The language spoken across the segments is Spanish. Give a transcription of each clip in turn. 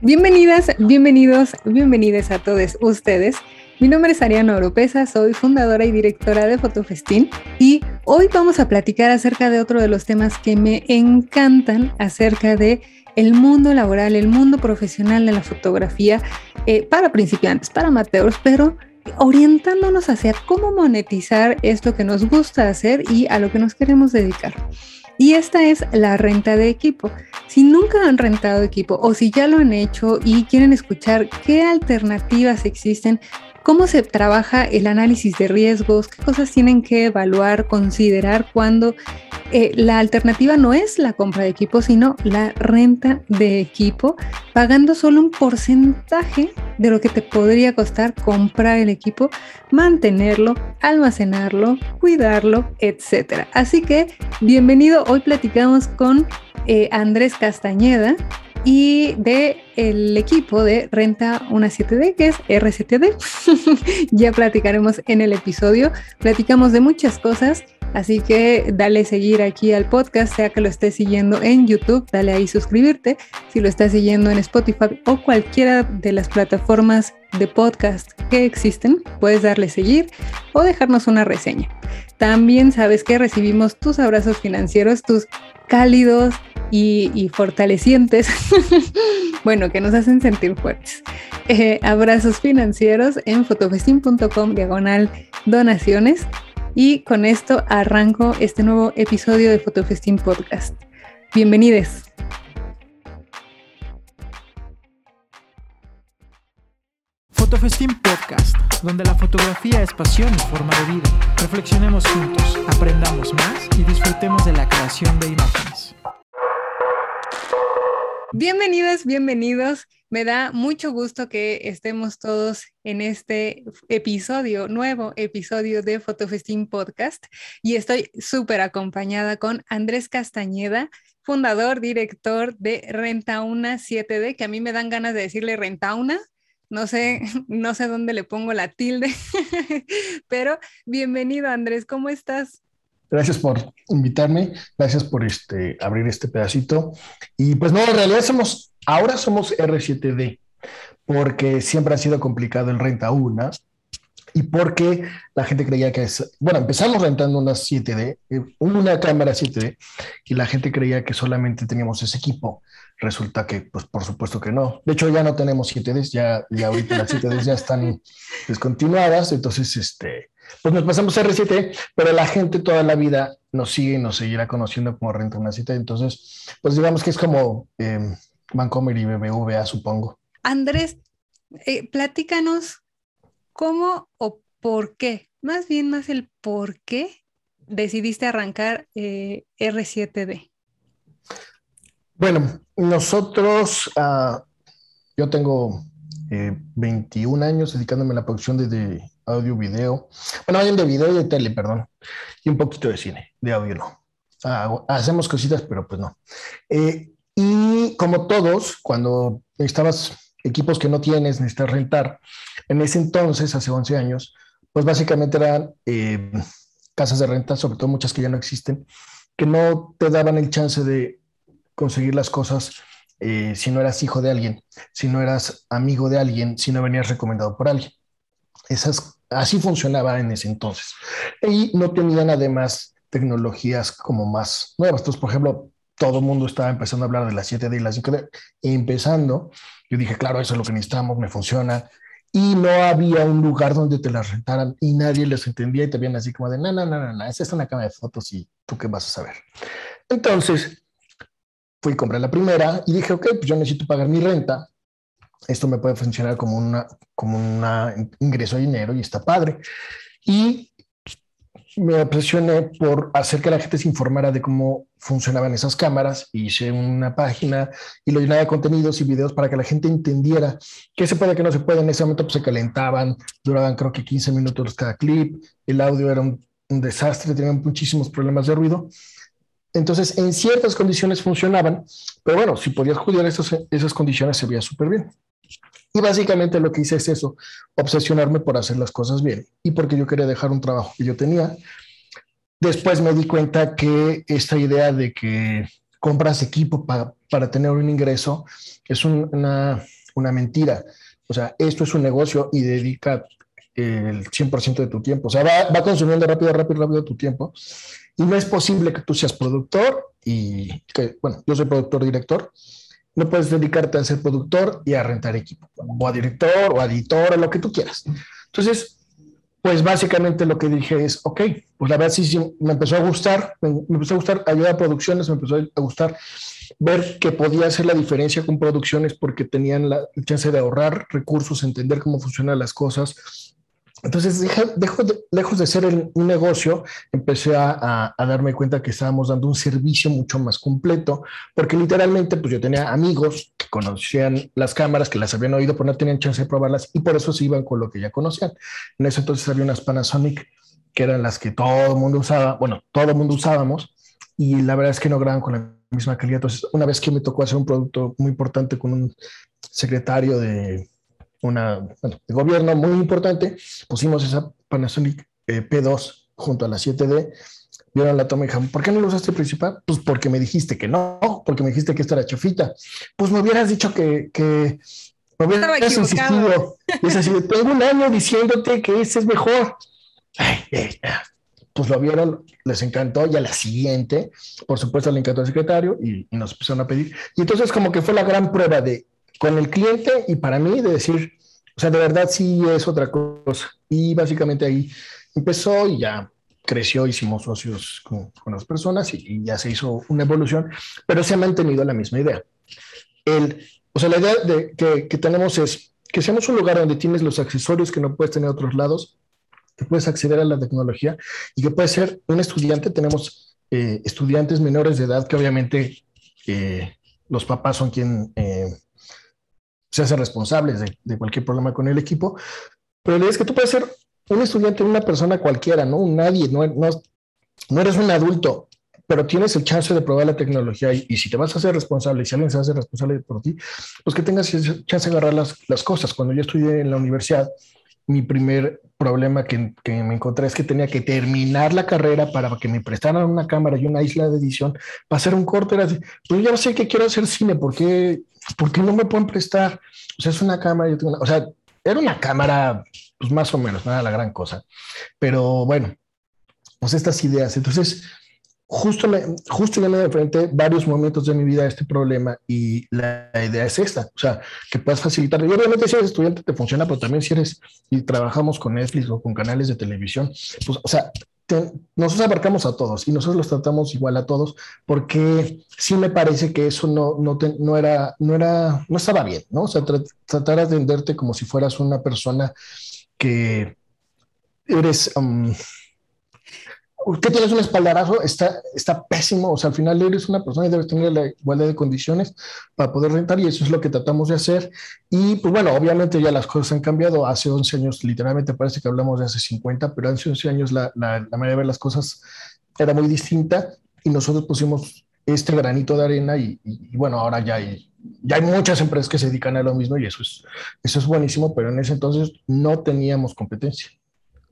Bienvenidas, bienvenidos, bienvenidas a todos ustedes. Mi nombre es Ariana Oropesa, soy fundadora y directora de Fotofestín y hoy vamos a platicar acerca de otro de los temas que me encantan acerca de el mundo laboral, el mundo profesional de la fotografía eh, para principiantes, para amateurs, pero orientándonos hacia cómo monetizar esto que nos gusta hacer y a lo que nos queremos dedicar. Y esta es la renta de equipo. Si nunca han rentado equipo o si ya lo han hecho y quieren escuchar qué alternativas existen, cómo se trabaja el análisis de riesgos, qué cosas tienen que evaluar, considerar cuando eh, la alternativa no es la compra de equipo, sino la renta de equipo, pagando solo un porcentaje de lo que te podría costar comprar el equipo, mantenerlo, almacenarlo, cuidarlo, etc. Así que bienvenido, hoy platicamos con eh, Andrés Castañeda, y de el equipo de Renta una 7D, que es R7D. ya platicaremos en el episodio. Platicamos de muchas cosas, así que dale seguir aquí al podcast, sea que lo estés siguiendo en YouTube, dale ahí suscribirte. Si lo estás siguiendo en Spotify o cualquiera de las plataformas de podcast que existen, puedes darle seguir o dejarnos una reseña. También sabes que recibimos tus abrazos financieros, tus cálidos y, fortalecientes, bueno, que nos hacen sentir fuertes. Eh, abrazos financieros en fotofestin.com diagonal donaciones. Y con esto arranco este nuevo episodio de Fotofestin Podcast. Bienvenidos. Fotofestín Podcast, donde la fotografía es pasión y forma de vida. Reflexionemos juntos, aprendamos más y disfrutemos de la creación de imágenes. Bienvenidos, bienvenidos. Me da mucho gusto que estemos todos en este episodio, nuevo episodio de Fotofestín Podcast. Y estoy súper acompañada con Andrés Castañeda, fundador, director de Rentauna 7D, que a mí me dan ganas de decirle Rentauna. No sé, no sé dónde le pongo la tilde, pero bienvenido Andrés, ¿cómo estás? Gracias por invitarme, gracias por este, abrir este pedacito. Y pues no, en realidad somos, ahora somos R7D, porque siempre ha sido complicado el renta una y porque la gente creía que es, bueno, empezamos rentando una 7D, eh, una cámara 7D, y la gente creía que solamente teníamos ese equipo. Resulta que, pues por supuesto que no. De hecho, ya no tenemos 7Ds, ya, ya ahorita las 7Ds ya están descontinuadas, entonces, este, pues nos pasamos a R7, pero la gente toda la vida nos sigue y nos seguirá conociendo como Renta una cita. Entonces, pues digamos que es como eh, Vancomer y BBVA, supongo. Andrés, eh, platícanos cómo o por qué, más bien más el por qué decidiste arrancar eh, R7D. Bueno, nosotros, uh, yo tengo 21 eh, años dedicándome a la producción de, audio, video, bueno, de video y de tele, perdón, y un poquito de cine, de audio no. Ah, hacemos cositas, pero pues no. Eh, y como todos, cuando necesitabas equipos que no tienes, necesitas rentar, en ese entonces, hace 11 años, pues básicamente eran eh, casas de renta, sobre todo muchas que ya no existen, que no te daban el chance de conseguir las cosas eh, si no eras hijo de alguien, si no eras amigo de alguien, si no venías recomendado por alguien. Esas, así funcionaba en ese entonces. Y no tenían además tecnologías como más nuevas. Entonces, por ejemplo, todo el mundo estaba empezando a hablar de las 7D y las 5D. empezando, yo dije, claro, eso es lo que necesitamos, me funciona. Y no había un lugar donde te las rentaran y nadie les entendía y te veían así como de, no, no, no, no, no, esa es una cámara de fotos y tú qué vas a saber. Entonces, fui y compré la primera y dije, ok, pues yo necesito pagar mi renta. Esto me puede funcionar como una, como un ingreso de dinero y está padre. Y me obsesioné por hacer que la gente se informara de cómo funcionaban esas cámaras. Hice una página y lo llenaba de contenidos y videos para que la gente entendiera qué se puede, qué no se puede. En ese momento pues, se calentaban, duraban creo que 15 minutos cada clip, el audio era un, un desastre, tenían muchísimos problemas de ruido. Entonces, en ciertas condiciones funcionaban, pero bueno, si podías cuidar esas, esas condiciones se veía súper bien. Y básicamente lo que hice es eso, obsesionarme por hacer las cosas bien y porque yo quería dejar un trabajo que yo tenía. Después me di cuenta que esta idea de que compras equipo para tener un ingreso, es una, una mentira. O sea, esto es un negocio y dedica el 100% de tu tiempo. O sea, va, va, consumiendo rápido, rápido, rápido tu tiempo. Y no es posible que tú seas productor y que, bueno, yo soy productor director. No puedes dedicarte a ser productor y a rentar equipo, o a director, o a editor, o lo que tú quieras. Entonces, pues básicamente lo que dije es, ok, pues la verdad sí, sí me empezó a gustar, me, me, empezó a gustar ayudar a producciones, me empezó a gustar ver que podía hacer la diferencia con producciones porque tenían la chance de ahorrar recursos, entender cómo funcionan las cosas, entonces, de, lejos de ser un negocio, empecé a, a, darme cuenta que estábamos dando un servicio mucho más completo, porque literalmente, pues yo tenía amigos que conocían las cámaras, que las habían oído, pero no tenían chance de probarlas y por eso se iban con lo que ya conocían. En ese entonces había unas Panasonic que eran las que todo el mundo usaba, bueno, todo el mundo usábamos, y la verdad es que no graban con la misma calidad. Entonces, una vez que me tocó hacer un producto muy importante con un secretario de una, bueno, de gobierno muy importante, pusimos esa Panasonic eh, P2 junto a la 7D, vieron la toma y dijeron, ¿por qué no lo usaste principal? Pues porque me dijiste que no, porque me dijiste que esta era chafita. Pues me hubieras dicho que, que me hubieras insistido. es así, tengo un año diciéndote que ese es mejor. pues lo vieron, les encantó, y a la siguiente, por supuesto, le encantó al secretario y, y nos empezaron a pedir. Y entonces como que fue la gran prueba de con el cliente y para mí de decir, o sea, de verdad sí es otra cosa. Y básicamente ahí empezó y ya creció, hicimos socios con, con las personas y, ya se hizo una evolución, pero se ha mantenido la misma idea. El, o sea, la idea de, que, que tenemos es que seamos un lugar donde tienes los accesorios que no puedes tener a otros lados, que puedes acceder a la tecnología y que puedes ser un estudiante. Tenemos eh, estudiantes menores de edad que obviamente eh, los papás son quien eh, se hacen responsables de, de, cualquier problema con el equipo, pero la idea es que tú puedes ser un estudiante, una persona cualquiera, ¿no? Un nadie, no, no, no eres un adulto, pero tienes el chance de probar la tecnología y, y, si te vas a hacer responsable si alguien se hace responsable por ti, pues que tengas chance de agarrar las, las cosas. Cuando yo estudié en la universidad, mi primer problema que, que, me encontré es que tenía que terminar la carrera para que me prestaran una cámara y una isla de edición para hacer un corte. Era así, pues yo sé que quiero hacer cine, ¿por qué ¿por qué no me pueden prestar? O sea, es una cámara, yo tengo una, o sea, era una cámara, pues más o menos, no era la gran cosa. Pero bueno, pues estas ideas. Entonces, justo, me, justo ya me enfrenté varios momentos de mi vida a este problema y la idea es esta, o sea, que puedas facilitar. Y obviamente si eres estudiante te funciona, pero también si eres y trabajamos con Netflix o con canales de televisión, pues, o sea, nosotros abarcamos a todos y nosotros los tratamos igual a todos porque sí me parece que eso no, no, no era, no era, no estaba bien, ¿no? O sea, tra tratar de atenderte como si fueras una persona que eres, um, que tienes un espaldarazo, está, está pésimo. O sea, al final eres una persona y debes tener la igualdad de condiciones para poder rentar y eso es lo que tratamos de hacer. Y pues bueno, obviamente ya las cosas han cambiado. Hace 11 años, literalmente parece que hablamos de hace 50, pero hace 11 años la, la, la manera de ver las cosas era muy distinta y nosotros pusimos este granito de arena y, y, y bueno, ahora ya hay, ya hay muchas empresas que se dedican a lo mismo y eso es, eso es buenísimo, pero en ese entonces no teníamos competencia.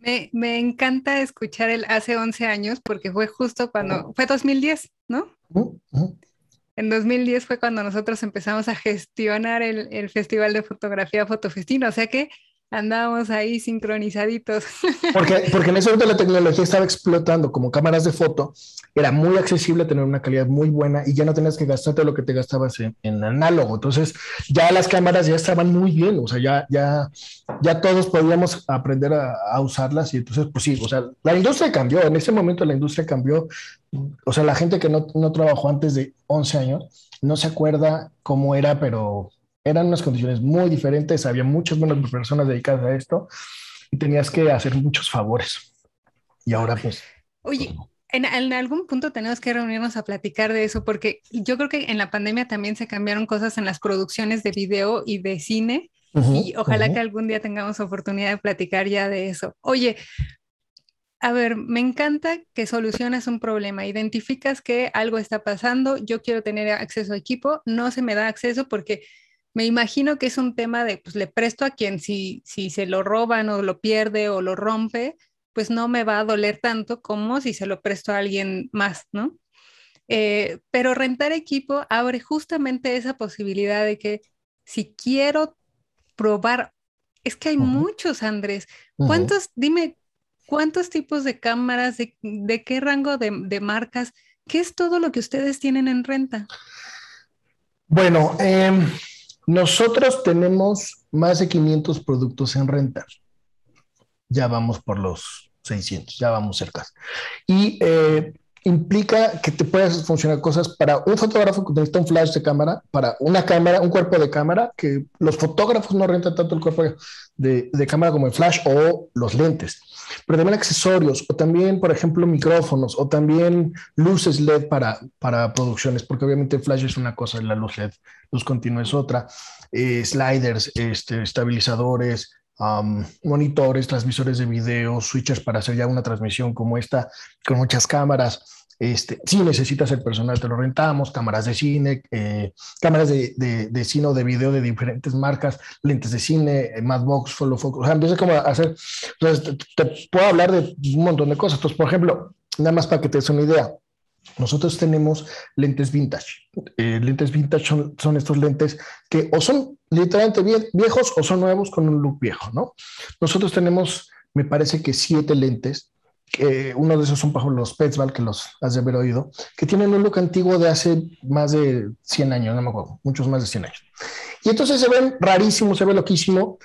Me, me, encanta escuchar el hace 11 años porque fue justo cuando, fue 2010, ¿no? Uh -huh. En 2010 fue cuando nosotros empezamos a gestionar el, el Festival de Fotografía Fotofestín, o sea que andábamos ahí sincronizaditos. Porque, porque en ese momento la tecnología estaba explotando como cámaras de foto, era muy accesible tener una calidad muy buena y ya no tenías que gastarte lo que te gastabas en, en análogo. Entonces ya las cámaras ya estaban muy bien, o sea, ya, ya, ya todos podíamos aprender a, a usarlas y entonces, pues sí, o sea, la industria cambió, en ese momento la industria cambió, o sea, la gente que no, no trabajó antes de 11 años no se acuerda cómo era, pero eran unas condiciones muy diferentes, había muchas buenas personas dedicadas a esto y tenías que hacer muchos favores. Y ahora pues... Oye, en, en, algún punto tenemos que reunirnos a platicar de eso, porque yo creo que en la pandemia también se cambiaron cosas en las producciones de video y de cine, uh -huh, y ojalá uh -huh. que algún día tengamos oportunidad de platicar ya de eso. Oye, a ver, me encanta que solucionas un problema, identificas que algo está pasando, yo quiero tener acceso a equipo, no se me da acceso porque me imagino que es un tema de, pues le presto a quien si, si se lo roban o lo pierde o lo rompe, pues no me va a doler tanto como si se lo presto a alguien más, ¿no? Eh, pero rentar equipo abre justamente esa posibilidad de que si quiero probar, es que hay muchos, Andrés. ¿Cuántos, dime, cuántos tipos de cámaras, de, qué rango de, de, marcas? ¿Qué es todo lo que ustedes tienen en renta? Bueno, em, nosotros tenemos más de 500 productos en renta. Ya vamos por los 600, ya vamos cerca. Y eh, implica que te puedas funcionar cosas para un fotógrafo que necesita un flash de cámara, para una cámara, un cuerpo de cámara, que los fotógrafos no rentan tanto el cuerpo de, de cámara como el flash o los lentes, pero también accesorios o también, por ejemplo, micrófonos o también luces LED para, para producciones, porque obviamente el flash es una cosa la luz LED, luz continua es otra, eh, sliders, este, estabilizadores, monitores, transmisores de video, switches para hacer ya una transmisión como esta, con muchas cámaras. Este, si necesitas el personal, te lo rentamos, cámaras de cine, eh, cámaras de, cine o de video de diferentes marcas, lentes de cine, eh, Madbox, Follow Focus, o sea, empieza como a hacer, entonces te, puedo hablar de un montón de cosas. Entonces, por ejemplo, nada más para que te des una idea, nosotros tenemos lentes vintage. Eh, lentes vintage son, estos lentes que o son literalmente viejos o son nuevos con un look viejo, ¿no? Nosotros tenemos, me parece que siete lentes. Que uno de esos son los Petzval, que los has de haber oído, que tienen un look antiguo de hace más de 100 años, no me acuerdo, muchos más de 100 años. Y entonces se ven rarísimos, se ve loquísimo,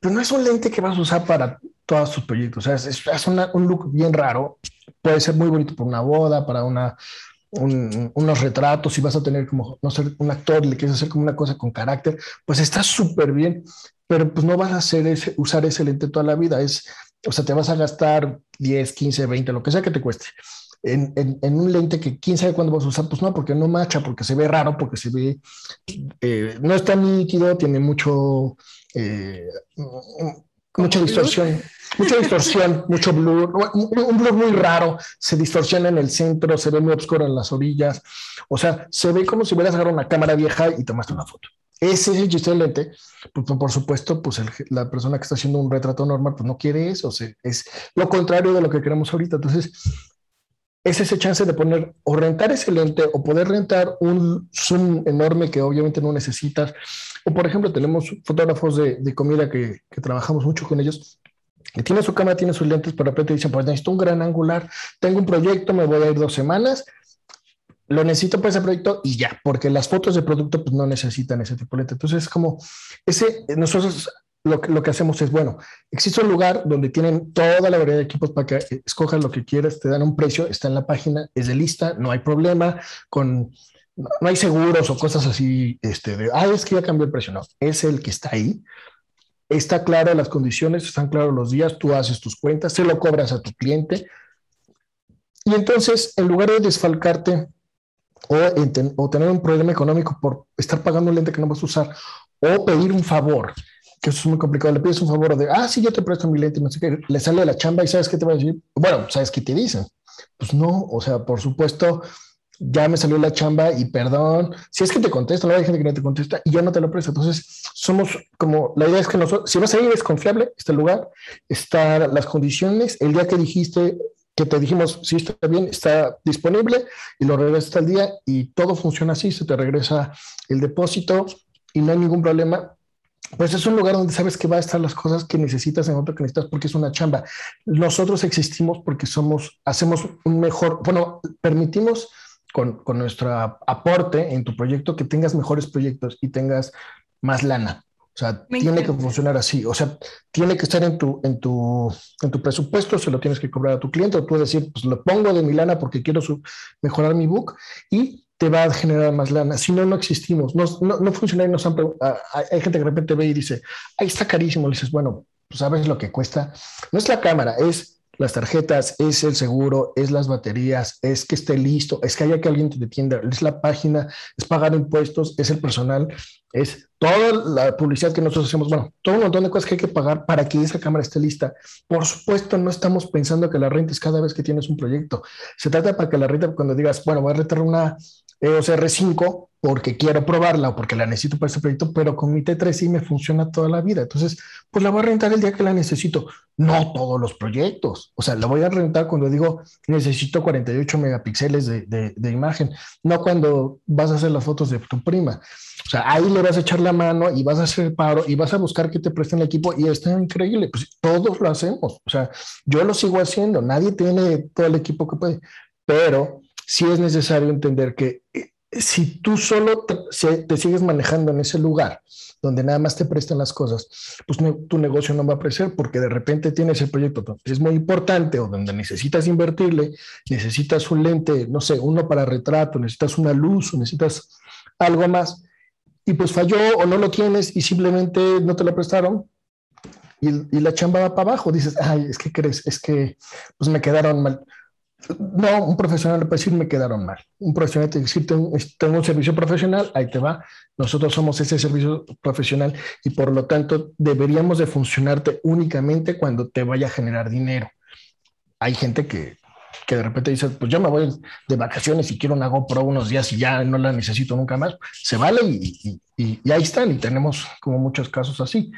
pero no es un lente que vas a usar para todos tus proyectos. O sea, es, un look bien raro. Puede ser muy bonito para una boda, para una, unos retratos, si vas a tener como, no sé, un actor, le quieres hacer como una cosa con carácter, pues está súper bien, pero pues no vas a hacer ese, usar ese lente toda la vida. Es, o sea, te vas a gastar 10, 15, 20, lo que sea que te cueste. En, en, un lente que quién sabe cuándo vas a usar, pues no, porque no macha, porque se ve raro, porque se ve, eh, no está nítido, tiene mucho, eh, mucha distorsión, mucha distorsión, mucho blur, un, blur muy raro, se distorsiona en el centro, se ve muy oscuro en las orillas, o sea, se ve como si hubieras agarrado una cámara vieja y tomaste una foto. Ese es el lente, pues, por supuesto, pues la persona que está haciendo un retrato normal, pues no quiere eso, es lo contrario de lo que queremos ahorita. Entonces, es ese chance de poner o rentar ese lente o poder rentar un zoom enorme que obviamente no necesitas. O por ejemplo, tenemos fotógrafos de, comida que, trabajamos mucho con ellos. Tiene su cámara, tiene sus lentes, pero de repente dicen, pues necesito un gran angular, tengo un proyecto, me voy a ir dos semanas, lo necesito para ese proyecto y ya, porque las fotos de producto pues no necesitan ese tipo de lente. Entonces, es como ese, nosotros lo, lo, que hacemos es, bueno, existe un lugar donde tienen toda la variedad de equipos para que escojas lo que quieras, te dan un precio, está en la página, es de lista, no hay problema, con, no, hay seguros o cosas así, este, de, ah, es que ya cambió el precio, no, es el que está ahí, está claro las condiciones, están claros los días, tú haces tus cuentas, se lo cobras a tu cliente, y entonces, en lugar de desfalcarte o, o tener un problema económico por estar pagando un lente que no vas a usar, o pedir un favor, que eso es muy complicado. Le pides un favor de, ah, sí, yo te presto mi lente, no sé qué, le sale de la chamba y sabes qué te va a decir. Bueno, ¿sabes qué te dicen? Pues no, o sea, por supuesto, ya me salió la chamba y perdón, si es que te contesta, no hay gente que no te contesta y ya no te lo presto. Entonces, somos como, la idea es que nosotros, si vas a ir, es confiable, este lugar, están las condiciones, el día que dijiste, que te dijimos, si está bien, está disponible y lo regresas al día y todo funciona así, se te regresa el depósito y no hay ningún problema pues es un lugar donde sabes que va a estar las cosas que necesitas en otro que necesitas porque es una chamba. Nosotros existimos porque somos, hacemos un mejor, bueno, permitimos con, con nuestro aporte en tu proyecto que tengas mejores proyectos y tengas más lana. O sea, tiene que funcionar así. O sea, tiene que estar en tu, en, tu, en tu presupuesto, se lo tienes que cobrar a tu cliente, o tú decir, pues lo pongo de mi lana porque quiero mejorar mi book y te va a generar más lana. Si no, no existimos. No, no, no funciona y nos han Hay gente que de repente ve y dice, ahí está carísimo. Le dices, bueno, pues sabes lo que cuesta. No es la cámara, es las tarjetas, es el seguro, es las baterías, es que esté listo, es que haya que alguien te atienda, es la página, es pagar impuestos, es el personal, es toda la publicidad que nosotros hacemos, bueno, todo un montón de cosas que hay que pagar para que esa cámara esté lista. Por supuesto, no estamos pensando que la renta es cada vez que tienes un proyecto. Se trata para que la renta, cuando digas, bueno, voy a rentar una EOS R5 porque quiero probarla o porque la necesito para este proyecto, pero con mi T3 sí me funciona toda la vida. Entonces, pues la voy a rentar el día que la necesito. No todos los proyectos. O sea, la voy a rentar cuando digo necesito 48 megapíxeles de, de, imagen, no cuando vas a hacer las fotos de tu prima. O sea, ahí le vas a echar la mano y vas a hacer paro y vas a buscar que te presten el equipo y está increíble. Pues todos lo hacemos. O sea, yo lo sigo haciendo. Nadie tiene todo el equipo que puede, pero sí es necesario entender que eh, si tú solo te, sigues manejando en ese lugar donde nada más te prestan las cosas, pues tu negocio no va a crecer porque de repente tienes el proyecto es muy importante o donde necesitas invertirle, necesitas un lente, no sé, uno para retrato, necesitas una luz necesitas algo más y pues falló o no lo tienes y simplemente no te lo prestaron y, y la chamba va para abajo. Dices, ay, es que crees, es que pues me quedaron mal. No, un profesional puede decir me quedaron mal. Un profesional te dice tengo, un servicio profesional, ahí te va. Nosotros somos ese servicio profesional y por lo tanto deberíamos de funcionarte únicamente cuando te vaya a generar dinero. Hay gente que, que de repente dice, pues yo me voy de vacaciones y quiero una GoPro unos días y ya no la necesito nunca más. Se vale y, y ahí están y tenemos como muchos casos así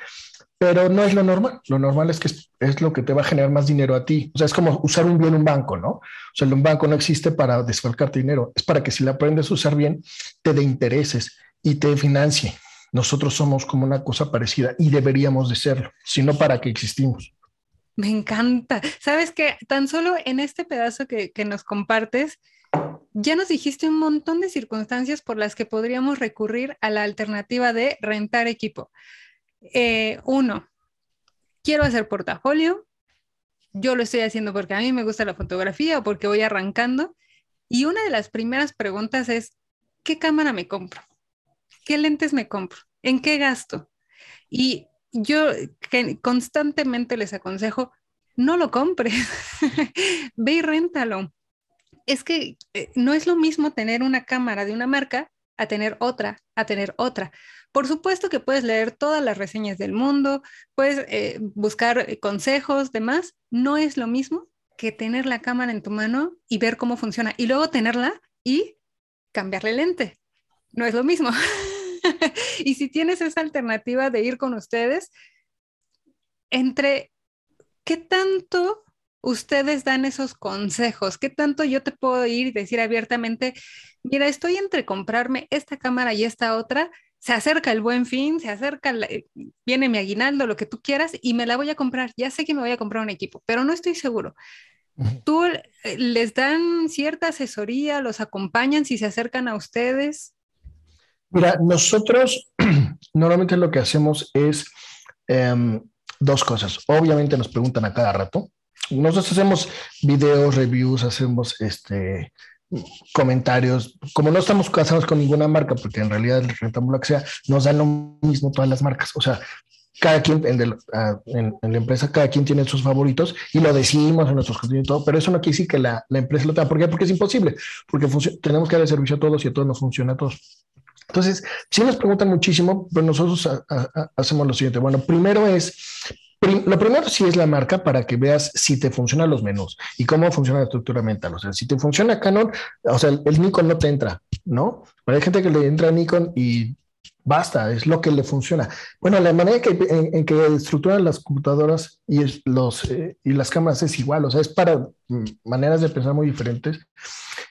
pero no es lo normal. Lo normal es que es, lo que te va a generar más dinero a ti. O sea, es como usar un bien un banco, ¿no? O sea, un banco no existe para desfalcarte dinero, es para que si la aprendes a usar bien, te dé intereses y te financie. Nosotros somos como una cosa parecida y deberíamos de serlo, sino para que existimos. Me encanta. Sabes que tan solo en este pedazo que, que nos compartes, ya nos dijiste un montón de circunstancias por las que podríamos recurrir a la alternativa de rentar equipo. Eh, uno, quiero hacer portafolio. Yo lo estoy haciendo porque a mí me gusta la fotografía o porque voy arrancando. Y una de las primeras preguntas es, ¿qué cámara me compro? ¿Qué lentes me compro? ¿En qué gasto? Y yo constantemente les aconsejo, no lo compres, ve y réntalo. Es que eh, no es lo mismo tener una cámara de una marca a tener otra, a tener otra. Por supuesto que puedes leer todas las reseñas del mundo, puedes eh, buscar eh, consejos, demás. No es lo mismo que tener la cámara en tu mano y ver cómo funciona y luego tenerla y cambiarle lente. No es lo mismo. y si tienes esa alternativa de ir con ustedes, entre qué tanto ustedes dan esos consejos, qué tanto yo te puedo ir y decir abiertamente, mira, estoy entre comprarme esta cámara y esta otra, se acerca el buen fin, se acerca, eh, viene mi aguinaldo, lo que tú quieras, y me la voy a comprar. Ya sé que me voy a comprar un equipo, pero no estoy seguro. ¿Tú eh, les dan cierta asesoría, los acompañan si se acercan a ustedes? Mira, nosotros normalmente lo que hacemos es em, dos cosas. Obviamente nos preguntan a cada rato. Nosotros hacemos videos, reviews, hacemos este, comentarios, como no estamos casados con ninguna marca, porque en realidad el rentamos lo que sea, nos dan lo mismo todas las marcas. O sea, cada quien ah, en, la empresa, cada quien tiene sus favoritos y lo decimos en nuestros contenidos y todo, pero eso no quiere decir que la, la empresa lo tenga. ¿Por qué? Porque es imposible, porque tenemos que dar servicio a todos y a todos nos funciona a todos. Entonces, si nos preguntan muchísimo, pero nosotros hacemos lo siguiente. Bueno, primero es lo primero sí es la marca para que veas si te funcionan los menús y cómo funciona la estructura mental. O sea, si te funciona Canon, o sea, el, Nikon no te entra, ¿no? Pero hay gente que le entra a Nikon y basta, es lo que le funciona. Bueno, la manera que, en, que estructuran las computadoras y, los, eh, y las cámaras es igual, o sea, es para mm, maneras de pensar muy diferentes,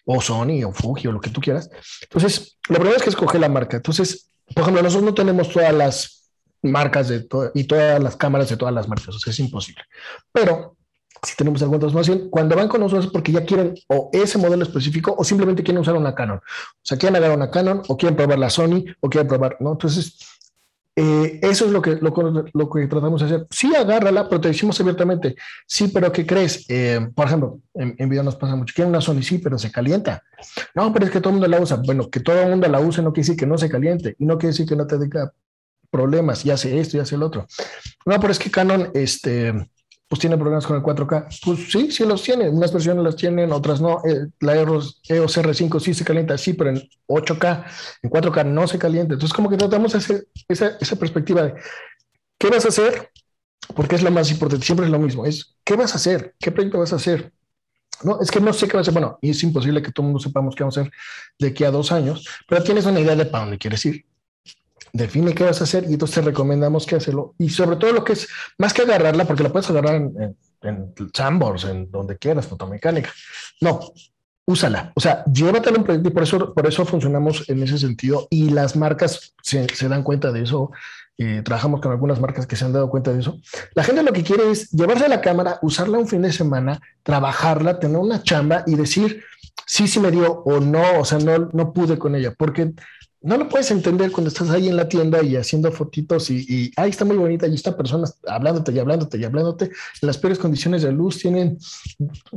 o Sony o Fuji o lo que tú quieras. Entonces, lo primero es que escoge la marca. Entonces, por ejemplo, nosotros no tenemos todas las marcas de y todas las cámaras de todas las marcas, o sea, es imposible. Pero si tenemos alguna información, cuando van con nosotros es porque ya quieren o ese modelo específico o simplemente quieren usar una Canon. O sea, quieren agarrar una Canon o quieren probar la Sony o quieren probar, ¿no? Entonces, eh, eso es lo que, lo, que tratamos de hacer. Sí, agárrala, pero te decimos abiertamente, sí, pero ¿qué crees? Eh, por ejemplo, en, en, video nos pasa mucho, quieren una Sony, sí, pero se calienta. No, pero es que todo el mundo la usa. Bueno, que todo el mundo la use no quiere decir que no se caliente y no quiere decir que no te diga problemas y hace esto y hace el otro. No, pero es que Canon, este, pues tiene problemas con el 4K. Pues sí, sí los tiene. Unas versiones las tienen, otras no. Eh, la EOS R5 sí se calienta, sí, pero en 8K, en 4K no se calienta. Entonces, como que tratamos ese, esa, esa perspectiva de qué vas a hacer, porque es lo más importante, siempre es lo mismo, es qué vas a hacer, qué proyecto vas a hacer. no, es que no sé qué va a ser. Bueno, y es imposible que todo el mundo sepamos qué vamos a hacer de aquí a dos años, pero tienes una idea de para dónde quieres ir. Define qué vas a hacer y entonces te recomendamos que hacerlo. Y sobre todo lo que es, más que agarrarla, porque la puedes agarrar en, en, en en donde quieras, fotomecánica. No, úsala. O sea, llévatela un proyecto y por eso, por eso funcionamos en ese sentido. Y las marcas se, se dan cuenta de eso. Eh, trabajamos con algunas marcas que se han dado cuenta de eso. La gente lo que quiere es llevarse la cámara, usarla un fin de semana, trabajarla, tener una chamba y decir sí, sí me dio o no, o sea, no, no pude con ella, porque no lo puedes entender cuando estás ahí en la tienda y haciendo fotitos y, y ahí está muy bonita y esta persona hablándote y hablándote y hablándote en las peores condiciones de luz, tienen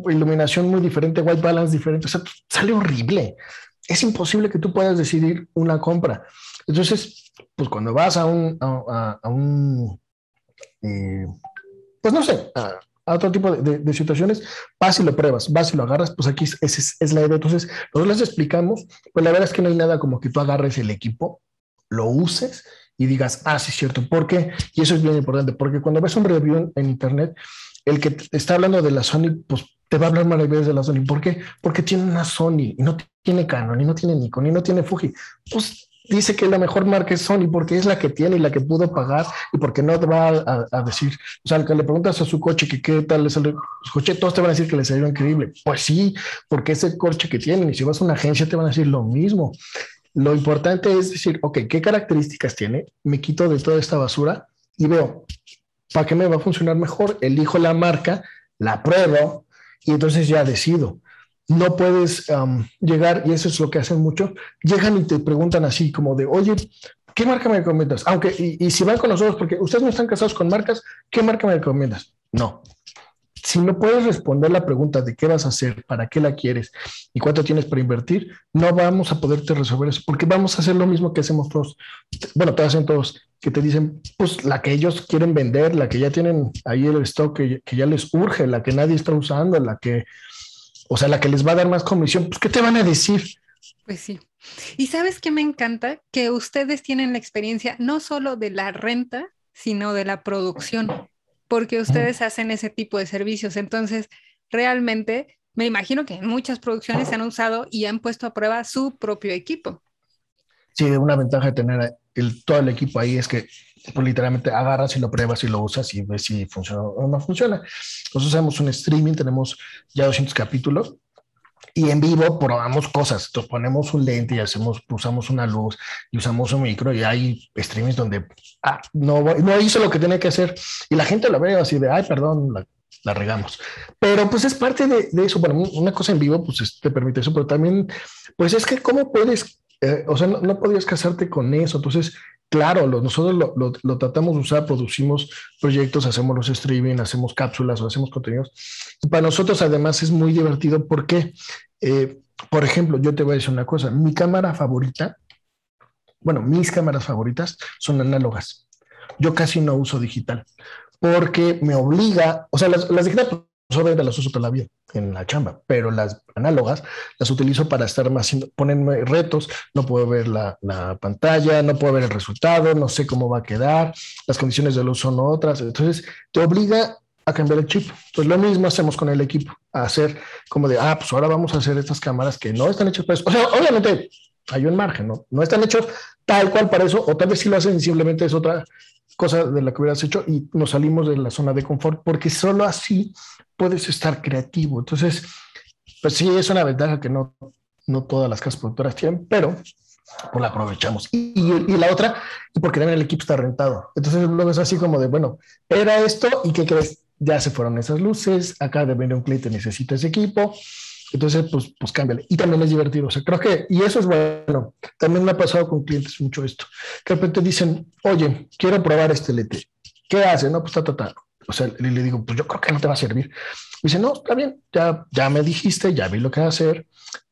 iluminación muy diferente, white balance diferente, o sea, sale horrible. Es imposible que tú puedas decidir una compra. Entonces, pues cuando vas a un, a, un eh, pues no sé, a, a otro tipo de, de, de, situaciones, vas y lo pruebas, vas y lo agarras, pues aquí es, es, es, la idea. Entonces, nosotros les explicamos, pues la verdad es que no hay nada como que tú agarres el equipo, lo uses y digas, ah, sí, es cierto. ¿Por qué? Y eso es bien importante, porque cuando ves un review en, en internet, el que está hablando de la Sony, pues te va a hablar maravillas de la Sony. ¿Por qué? Porque tiene una Sony y no tiene Canon, y no tiene Nikon, y no tiene Fuji. Pues dice que la mejor marca es Sony porque es la que tiene y la que pudo pagar y porque no te va a, decir, o sea, que le preguntas a su coche que qué tal es el coche, todos te van a decir que le salió increíble. Pues sí, porque es el coche que tienen y si vas a una agencia te van a decir lo mismo. Lo importante es decir, ok, ¿qué características tiene? Me quito de toda esta basura y veo, ¿para qué me va a funcionar mejor? Elijo la marca, la pruebo y entonces ya decido no puedes llegar, y eso es lo que hacen mucho, llegan y te preguntan así como de, oye, ¿qué marca me recomiendas? Aunque, y, y, si van con nosotros, porque ustedes no están casados con marcas, ¿qué marca me recomiendas? No. Si no puedes responder la pregunta de qué vas a hacer, para qué la quieres y cuánto tienes para invertir, no vamos a poderte resolver eso, porque vamos a hacer lo mismo que hacemos todos. Bueno, te hacen todos, que te dicen, pues la que ellos quieren vender, la que ya tienen ahí el stock que, que ya les urge, la que nadie está usando, la que o sea, la que les va a dar más comisión, pues ¿qué te van a decir? Pues sí. Y sabes que me encanta que ustedes tienen la experiencia no solo de la renta, sino de la producción, porque ustedes hacen ese tipo de servicios. Entonces, realmente, me imagino que en muchas producciones se han usado y han puesto a prueba su propio equipo. Sí, una ventaja de tener el, todo el equipo ahí es que pues, literalmente agarras y lo pruebas y lo usas y ves si funciona o no funciona. Nosotros hacemos un streaming, tenemos ya 200 capítulos y en vivo probamos cosas. Entonces ponemos un lente y hacemos, usamos una luz y usamos un micro y hay streamings donde ah, no, no hizo lo que tenía que hacer y la gente lo ve así de, ay, perdón, la, la regamos. Pero pues es parte de, de, eso. Bueno, una cosa en vivo pues te permite eso, pero también, pues es que cómo puedes, eh, o sea, no, no podías casarte con eso. Entonces, Claro, nosotros lo, tratamos de usar, producimos proyectos, hacemos los streaming, hacemos cápsulas o hacemos contenidos. Y para nosotros además es muy divertido porque, eh, por ejemplo, yo te voy a decir una cosa, mi cámara favorita, bueno, mis cámaras favoritas son análogas. Yo casi no uso digital porque me obliga, o sea, las, las digitales obviamente las uso toda la vida en la chamba, pero las análogas las utilizo para estar más, ponerme retos, no puedo ver la, la, pantalla, no puedo ver el resultado, no sé cómo va a quedar, las condiciones de luz son otras, entonces te obliga a cambiar el chip. Entonces lo mismo hacemos con el equipo, a hacer como de, ah, pues ahora vamos a hacer estas cámaras que no están hechas para eso. O sea, obviamente hay un margen, ¿no? No están hechos tal cual para eso, o tal vez sí lo hacen simplemente es otra cosa de la que hubieras hecho y nos salimos de la zona de confort, porque solo así puedes estar creativo. Entonces, pues sí, es una ventaja que no, no todas las casas productoras tienen, pero pues la aprovechamos. Y, y, y, la otra, porque también el equipo está rentado. Entonces luego es así como de, bueno, era esto y ¿qué crees? Ya se fueron esas luces, acá de venir un cliente necesita ese equipo. Entonces, pues, pues cámbiale. Y también es divertido. O sea, creo que, y eso es bueno. También me ha pasado con clientes mucho esto. Que de repente dicen, oye, quiero probar este lete. ¿Qué hace? No, pues está total o sea, le, le, digo, pues yo creo que no te va a servir. Me dice, no, está bien, ya, ya me dijiste, ya vi lo que va a hacer,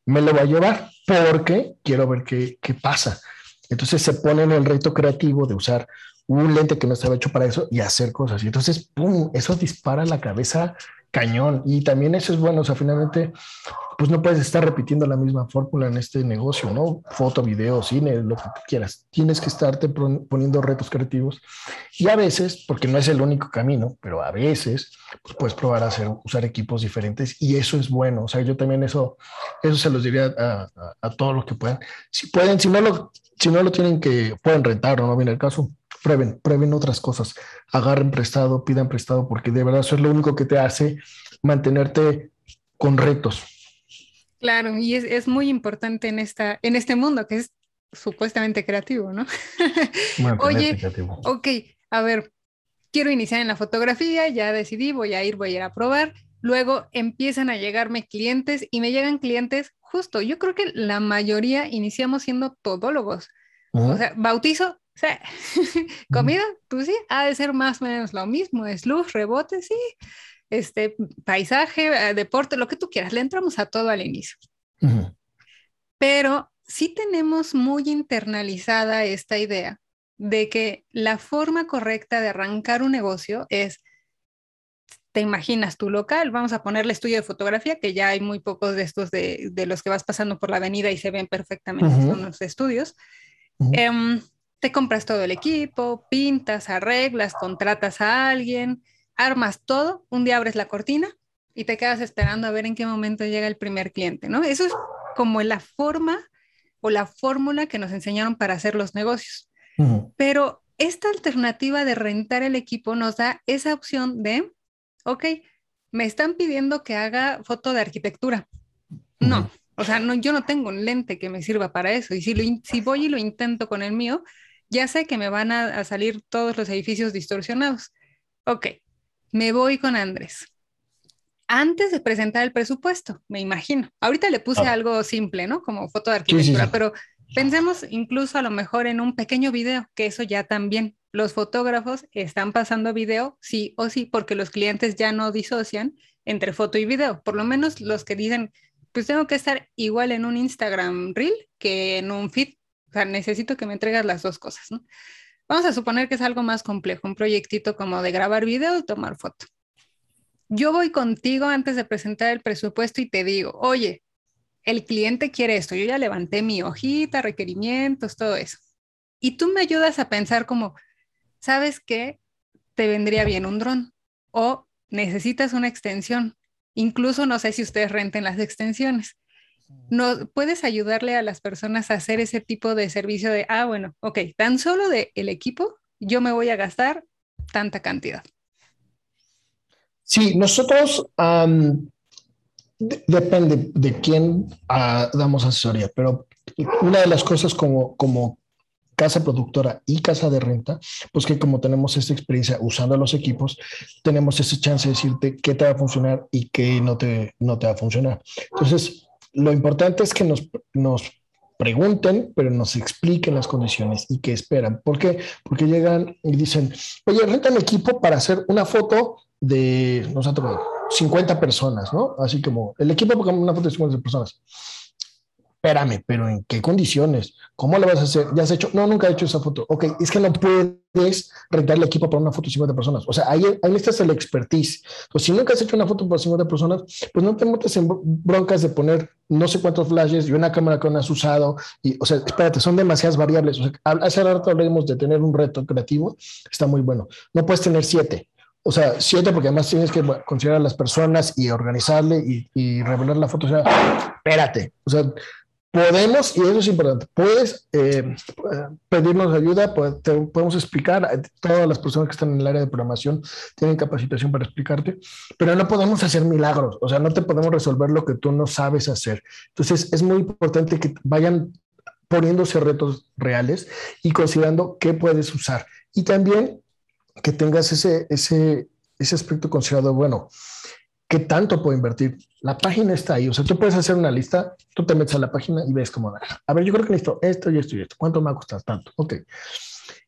me lo voy a llevar porque quiero ver qué, qué pasa. Entonces se pone en el reto creativo de usar un lente que no estaba hecho para eso y hacer cosas. Y entonces, ¡pum!, eso dispara la cabeza cañón. Y también eso es bueno, o sea, finalmente, pues no puedes estar repitiendo la misma fórmula en este negocio, ¿no? Foto, video, cine, lo que quieras. Tienes que estarte poniendo retos creativos. Y a veces, porque no es el único camino, pero a veces, pues puedes probar a hacer, usar equipos diferentes y eso es bueno. O sea, yo también eso, eso se los diría a, a, todos los que puedan. Si pueden, si no lo, si no lo tienen que, pueden rentar no viene el caso, prueben, prueben otras cosas, agarren prestado, pidan prestado, porque de verdad eso es lo único que te hace mantenerte con retos. Claro, y es, es muy importante en, esta, en este mundo que es supuestamente creativo, ¿no? Oye, creativo. ok, a ver, quiero iniciar en la fotografía, ya decidí, voy a ir, voy a ir a probar. Luego empiezan a llegarme clientes y me llegan clientes justo. Yo creo que la mayoría iniciamos siendo todólogos. O sea, bautizo, comida, pues sí, ha de ser más o menos lo mismo, es luz, rebote, sí, este, paisaje, eh, deporte, lo que tú quieras, le entramos a todo al inicio. Pero sí tenemos muy internalizada esta idea de que la forma correcta de arrancar un negocio es, te imaginas tu local, vamos a ponerle estudio de fotografía, que ya hay muy pocos de estos de, los que vas pasando por la avenida y se ven perfectamente, son los estudios te compras todo el equipo, pintas, arreglas, contratas a alguien, armas todo, un día abres la cortina y te quedas esperando a ver en qué momento llega el primer cliente, ¿no? Eso es como la forma o la fórmula que nos enseñaron para hacer los negocios. Pero esta alternativa de rentar el equipo nos da esa opción de, ok, me están pidiendo que haga foto de arquitectura. No, o sea, no, yo no tengo un lente que me sirva para eso. Y si, lo, si voy y lo intento con el mío, ya sé que me van a, salir todos los edificios distorsionados. Ok, me voy con Andrés. Antes de presentar el presupuesto, me imagino. Ahorita le puse ah. algo simple, ¿no? Como foto de arquitectura, pero pensemos incluso a lo mejor en un pequeño video, que eso ya también. Los fotógrafos están pasando video, sí o sí, porque los clientes ya no disocian entre foto y video. Por lo menos los que dicen, pues tengo que estar igual en un Instagram Reel que en un feed o sea, necesito que me entregas las dos cosas, ¿no? Vamos a suponer que es algo más complejo, un proyectito como de grabar video y tomar foto. Yo voy contigo antes de presentar el presupuesto y te digo, oye, el cliente quiere esto, yo ya levanté mi hojita, requerimientos, todo eso. Y tú me ayudas a pensar como, ¿sabes qué? Te vendría bien un dron o necesitas una extensión. Incluso no sé si ustedes renten las extensiones no puedes ayudarle a las personas a hacer ese tipo de servicio de, ah, bueno, ok, tan solo de el equipo, yo me voy a gastar tanta cantidad. Sí, nosotros depende de quién ah, damos asesoría, pero una de las cosas como, como casa productora y casa de renta, pues que como tenemos esta experiencia usando los equipos, tenemos esa chance de decirte qué te va a funcionar y qué no te, no te va a funcionar. Entonces, lo importante es que nos, nos pregunten, pero nos expliquen las condiciones y qué esperan. ¿Por qué? Porque llegan y dicen, oye, rentan equipo para hacer una foto de, no sé, 50 personas, ¿no? Así como el equipo una foto de 50 personas espérame, pero ¿en qué condiciones? ¿Cómo lo vas a hacer? ¿Ya has hecho? No, nunca he hecho esa foto. Ok, es que no puedes rentar el equipo para una foto de 50 personas. O sea, ahí, ahí estás el expertise. Entonces, si nunca has hecho una foto para 50 personas, pues no te metes en broncas de poner no sé cuántos flashes y una cámara que no has usado. Y, o sea, espérate, son demasiadas variables. O sea, hace rato hablamos de tener un reto creativo. Está muy bueno. No puedes tener siete. O sea, siete porque además tienes que considerar a las personas y organizarle y, y revelar la foto. O sea, espérate. O sea, podemos, y eso es importante, puedes eh, pedirnos ayuda, podemos explicar, a todas las personas que están en el área de programación tienen capacitación para explicarte, pero no podemos hacer milagros, o sea, no te podemos resolver lo que tú no sabes hacer. Entonces, es muy importante que vayan poniéndose retos reales y considerando qué puedes usar. Y también que tengas ese, ese, ese aspecto considerado, bueno, ¿qué tanto puedo invertir? La página está ahí, o sea, tú puedes hacer una lista, tú te metes a la página y ves cómo, a ver, yo creo que necesito esto y esto y esto, ¿cuánto me va a costar tanto? Ok,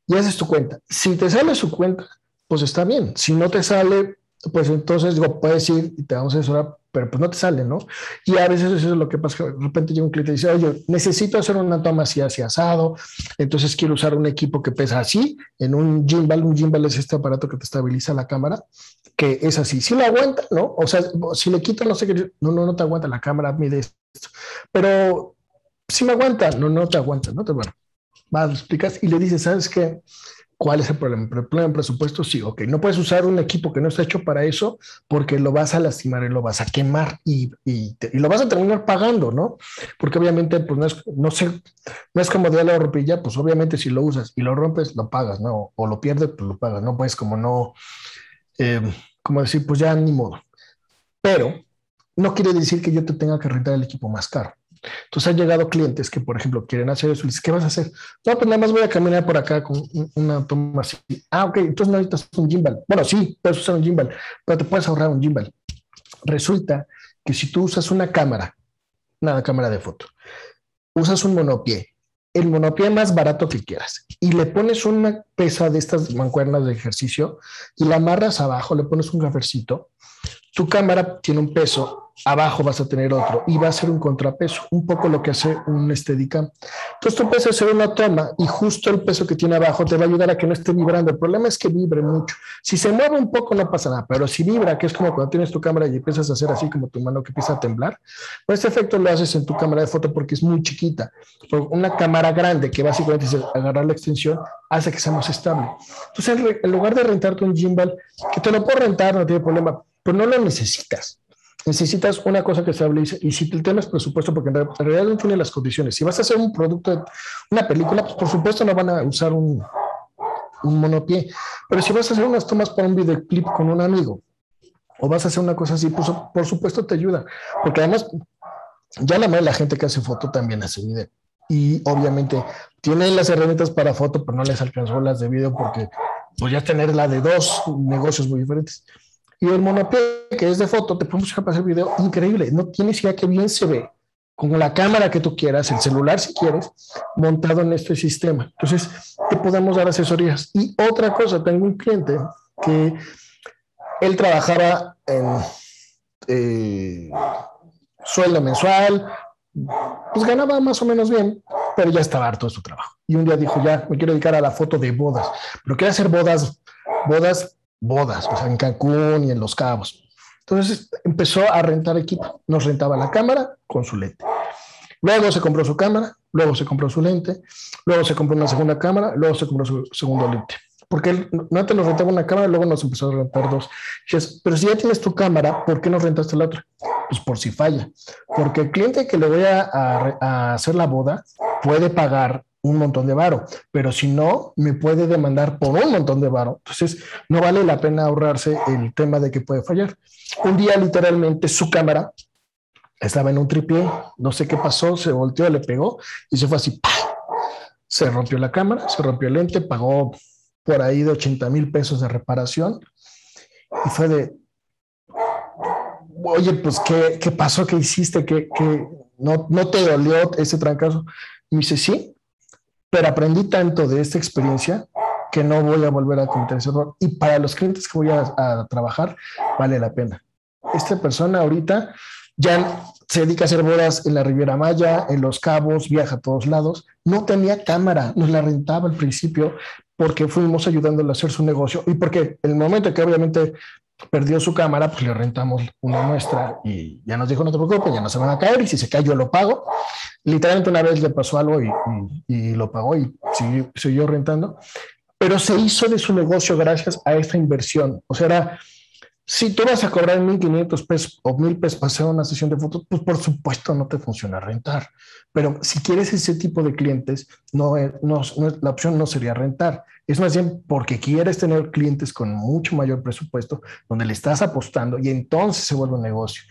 y haces tu cuenta. Si te sale su cuenta, pues está bien. Si no te sale, pues entonces digo, puedes ir y te vamos a asesorar, pero pues no te sale, ¿no? Y a veces eso es lo que pasa, de repente llega un cliente y dice, oye, necesito hacer una toma así, así asado, entonces quiero usar un equipo que pesa así, en un gimbal, un gimbal es este aparato que te estabiliza la cámara, es así, si lo aguanta, ¿no? O sea, si le quito, no sé qué, no, no, no te aguanta, la cámara mide esto, pero si me aguanta, no, no te aguanta, ¿no? Te, bueno, vas, lo explicas y le dices, ¿sabes qué? ¿Cuál es el problema? ¿El problema en presupuesto? Sí, ok. No puedes usar un equipo que no está hecho para eso porque lo vas a lastimar y lo vas a quemar y, y, lo vas a terminar pagando, ¿no? Porque obviamente, pues no es, no sé, no es como de la ropilla, pues obviamente si lo usas y lo rompes, lo pagas, ¿no? O lo pierdes, pues lo pagas, ¿no? Pues como no, eh, como decir, pues ya ni modo. Pero no quiere decir que yo te tenga que rentar el equipo más caro. Entonces han llegado clientes que, por ejemplo, quieren hacer eso. Y dices, ¿qué vas a hacer? No, pues nada más voy a caminar por acá con una toma así. Ah, ok, entonces no necesitas un gimbal. Bueno, sí, puedes usar un gimbal, pero te puedes ahorrar un gimbal. Resulta que si tú usas una cámara, nada, cámara de foto, usas un monopié, el monopié más barato que quieras, y le pones una pesa de estas mancuernas de ejercicio y la amarras abajo, le pones un gafercito, tu cámara tiene un peso abajo vas a tener otro y va a ser un contrapeso, un poco lo que hace un Steadicam. Entonces tú puedes hacer una toma y justo el peso que tiene abajo te va a ayudar a que no esté vibrando. El problema es que vibre mucho. Si se mueve un poco no pasa nada, pero si vibra, que es como cuando tienes tu cámara y empiezas a hacer así como tu mano que empieza a temblar, pues este efecto lo haces en tu cámara de foto porque es muy chiquita. una cámara grande que básicamente es agarrar la extensión hace que sea más estable. Entonces en lugar de rentarte un gimbal, que te lo puedo rentar, no tiene problema, pero no lo necesitas necesitas una cosa que se estabilice. Y si el tema es presupuesto, porque en realidad no tiene las condiciones. Si vas a hacer un producto, una película, pues por supuesto no van a usar un, un monopié. Pero si vas a hacer unas tomas para un videoclip con un amigo, o vas a hacer una cosa así, pues por supuesto te ayuda. Porque además, ya la la gente que hace foto también hace video. Y obviamente tienen las herramientas para foto, pero no les alcanzó las de video porque pues ya tener la de dos negocios muy diferentes. Y el monopié, que es de foto, te podemos dejar para hacer video increíble. No tienes idea que bien se ve con la cámara que tú quieras, el celular si quieres, montado en este sistema. Entonces, te podemos dar asesorías. Y otra cosa, tengo un cliente que él trabajaba en eh, sueldo mensual, pues ganaba más o menos bien, pero ya estaba harto de su trabajo. Y un día dijo, ya, me quiero dedicar a la foto de bodas, pero quiero hacer bodas, bodas bodas, o sea, en Cancún y en Los Cabos. Entonces empezó a rentar equipo. Nos rentaba la cámara con su lente. Luego se compró su cámara, luego se compró su lente, luego se compró una segunda cámara, luego se compró su segundo lente. Porque él, no te nos rentaba una cámara, luego nos empezó a rentar dos. Pero si ya tienes tu cámara, ¿por qué no rentaste la otra? Pues por si falla. Porque el cliente que le voy a hacer la boda puede pagar un montón de varo, pero si no, me puede demandar por un montón de varo. Entonces, no vale la pena ahorrarse el tema de que puede fallar. Un día, literalmente, su cámara estaba en un tripié, no sé qué pasó, se volteó, le pegó y se fue así. Se rompió la cámara, se rompió el lente, pagó por ahí de 80 mil pesos de reparación y fue de, oye, pues, ¿qué, qué pasó? ¿Qué hiciste? ¿Qué, qué no, no te dolió ese trancazo? Me dice, sí, pero aprendí tanto de esta experiencia que no voy a volver a cometer ese error. Y para los clientes que voy a, trabajar, vale la pena. Esta persona ahorita ya se dedica a hacer bodas en la Riviera Maya, en Los Cabos, viaja a todos lados. No tenía cámara, nos la rentaba al principio porque fuimos ayudándole a hacer su negocio y porque el momento que obviamente perdió su cámara, pues le rentamos una muestra y ya nos dijo, no te preocupes, ya no se van a caer y si se cae yo lo pago. Literalmente una vez le pasó algo y, y, lo pagó y siguió, siguió, rentando, pero se hizo de su negocio gracias a esta inversión. O sea, era, si tú vas a cobrar 1.500 pesos o 1.000 pesos para hacer una sesión de fotos, pues por supuesto no te funciona rentar. Pero si quieres ese tipo de clientes, no, no, la opción no sería rentar. Es más bien porque quieres tener clientes con mucho mayor presupuesto, donde le estás apostando y entonces se vuelve un negocio.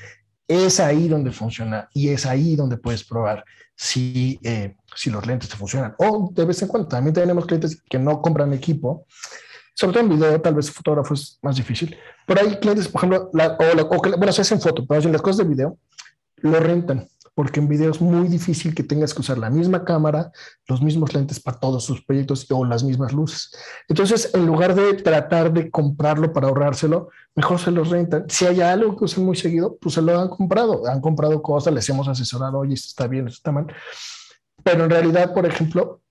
Es ahí donde funciona y es ahí donde puedes probar si, eh, si los lentes te funcionan. O de vez en cuando también tenemos clientes que no compran equipo, sobre todo en video, tal vez fotógrafo es más difícil, pero hay clientes, por ejemplo, o, o, bueno, se hacen foto, pero las cosas de video lo rentan porque en video es muy difícil que tengas que usar la misma cámara, los mismos lentes para todos sus proyectos o las mismas luces. Entonces, en lugar de tratar de comprarlo para ahorrárselo, mejor se los rentan. Si hay algo que usen muy seguido, pues se lo han comprado. Han comprado cosas, les hemos asesorado, oye, esto está bien, esto está mal. Pero en realidad, por ejemplo,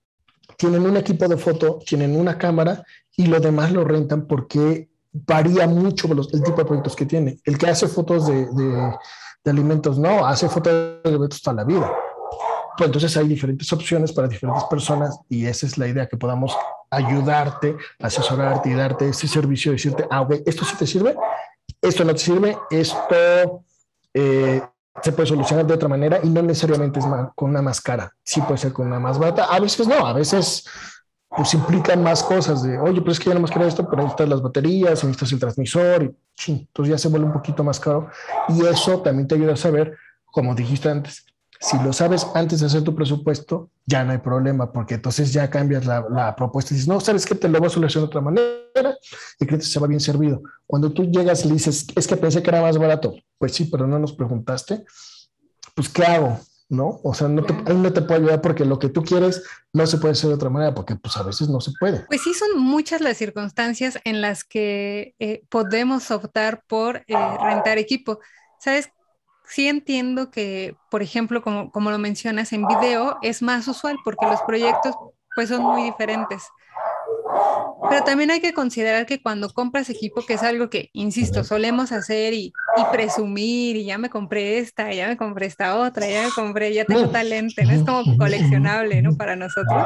tienen un equipo de foto, tienen una cámara y lo demás lo rentan porque varía mucho el tipo de proyectos que tiene. El que hace fotos de, alimentos, no, hace fotos de alimentos toda la vida. Pues entonces hay diferentes opciones para diferentes personas y esa es la idea, que podamos ayudarte, asesorarte y darte ese servicio, decirte, ah, güey, esto sí te sirve, esto no te sirve, esto eh, se puede solucionar de otra manera y no necesariamente es con una más cara, sí puede ser con una más barata, a veces no, a veces pues implican más cosas de, oye, pero es que ya no más quiero esto, pero necesitas las baterías, necesitas el transmisor, y entonces ya se vuelve un poquito más caro. Y eso también te ayuda a saber, como dijiste antes, si lo sabes antes de hacer tu presupuesto, ya no hay problema, porque entonces ya cambias la, propuesta y dices, no, sabes que te lo voy a solucionar de otra manera y que se va bien servido. Cuando tú llegas y dices, es que pensé que era más barato, pues sí, pero no nos preguntaste, pues ¿qué hago? ¿No? O sea, no te, ahí no te puedo ayudar porque lo que tú quieres no se puede hacer de otra manera, porque pues a veces no se puede. Pues sí, son muchas las circunstancias en las que eh, podemos optar por eh, rentar equipo. ¿Sabes? Sí entiendo que, por ejemplo, como, como lo mencionas, en video es más usual porque los proyectos pues son muy diferentes. Pero también hay que considerar que cuando compras equipo, que es algo que, insisto, solemos hacer y, presumir, y ya me compré esta, ya me compré esta otra, ya me compré, ya tengo talento, ¿no? Es como coleccionable, ¿no? Para nosotros.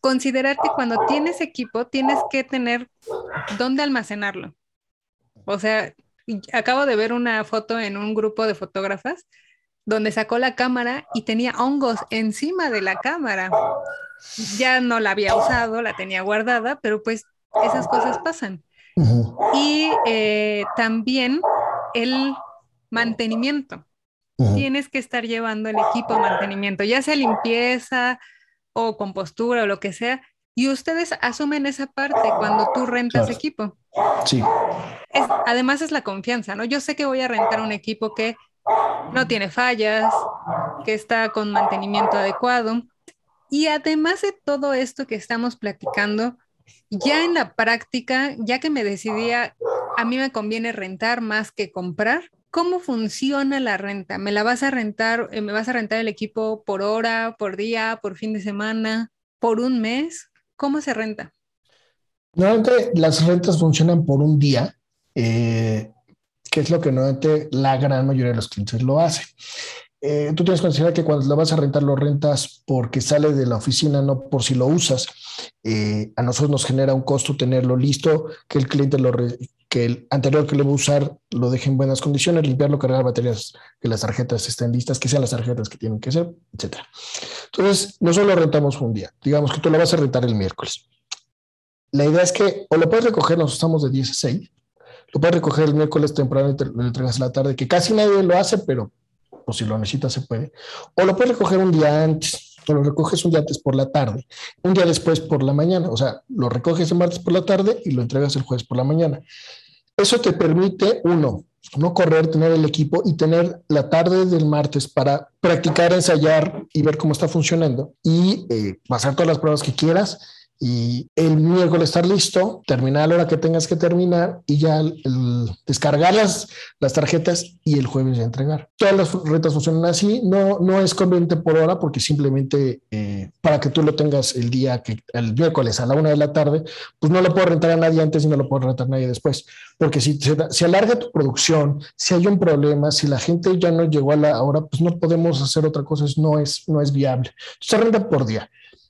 Considerar que cuando tienes equipo, tienes que tener dónde almacenarlo. O sea, acabo de ver una foto en un grupo de fotógrafas donde sacó la cámara y tenía hongos encima de la cámara ya no la había usado, la tenía guardada, pero pues esas cosas pasan. Y eh, también el mantenimiento. Tienes que estar llevando el equipo de mantenimiento, ya sea limpieza o compostura o lo que sea. Y ustedes asumen esa parte cuando tú rentas equipo. Sí. además es la confianza, ¿no? Yo sé que voy a rentar un equipo que no tiene fallas, que está con mantenimiento adecuado, y además de todo esto que estamos platicando, ya en la práctica, ya que me decidía, a mí me conviene rentar más que comprar, ¿cómo funciona la renta? ¿Me la vas a rentar, eh, me vas a rentar el equipo por hora, por día, por fin de semana, por un mes? ¿Cómo se renta? Normalmente las rentas funcionan por un día, eh, que es lo que normalmente la gran mayoría de los clientes lo hace. Eh, tú tienes que considerar que cuando lo vas a rentar, lo rentas porque sale de la oficina, no por si lo usas. Eh, a nosotros nos genera un costo tenerlo listo, que el cliente lo que el anterior que le va a usar lo deje en buenas condiciones, limpiarlo, cargar baterías, que las tarjetas estén listas, que sean las tarjetas que tienen que ser, etc. Entonces, nosotros lo rentamos un día. Digamos que tú lo vas a rentar el miércoles. La idea es que o lo puedes recoger, nos estamos de 10 a 6, lo puedes recoger el miércoles temprano y lo entregas a la tarde, que casi nadie lo hace, pero o si lo necesitas se puede. O lo puedes recoger un día antes, o lo recoges un día antes por la tarde, un día después por la mañana, o sea, lo recoges el martes por la tarde y lo entregas el jueves por la mañana. Eso te permite, uno, no correr, tener el equipo y tener la tarde del martes para practicar, ensayar y ver cómo está funcionando y eh, pasar todas las pruebas que quieras y el miércoles estar listo, terminar a la hora que tengas que terminar y ya descargar las, las, tarjetas y el jueves ya entregar. Todas las retas funcionan así, no, no es conveniente por hora porque simplemente eh, para que tú lo tengas el día que el miércoles a la una de la tarde, pues no lo puedo rentar a nadie antes y no lo puedo rentar a nadie después, porque si se, alarga tu producción, si hay un problema, si la gente ya no llegó a la hora, pues no podemos hacer otra cosa, no es, no es viable. Se renta por día.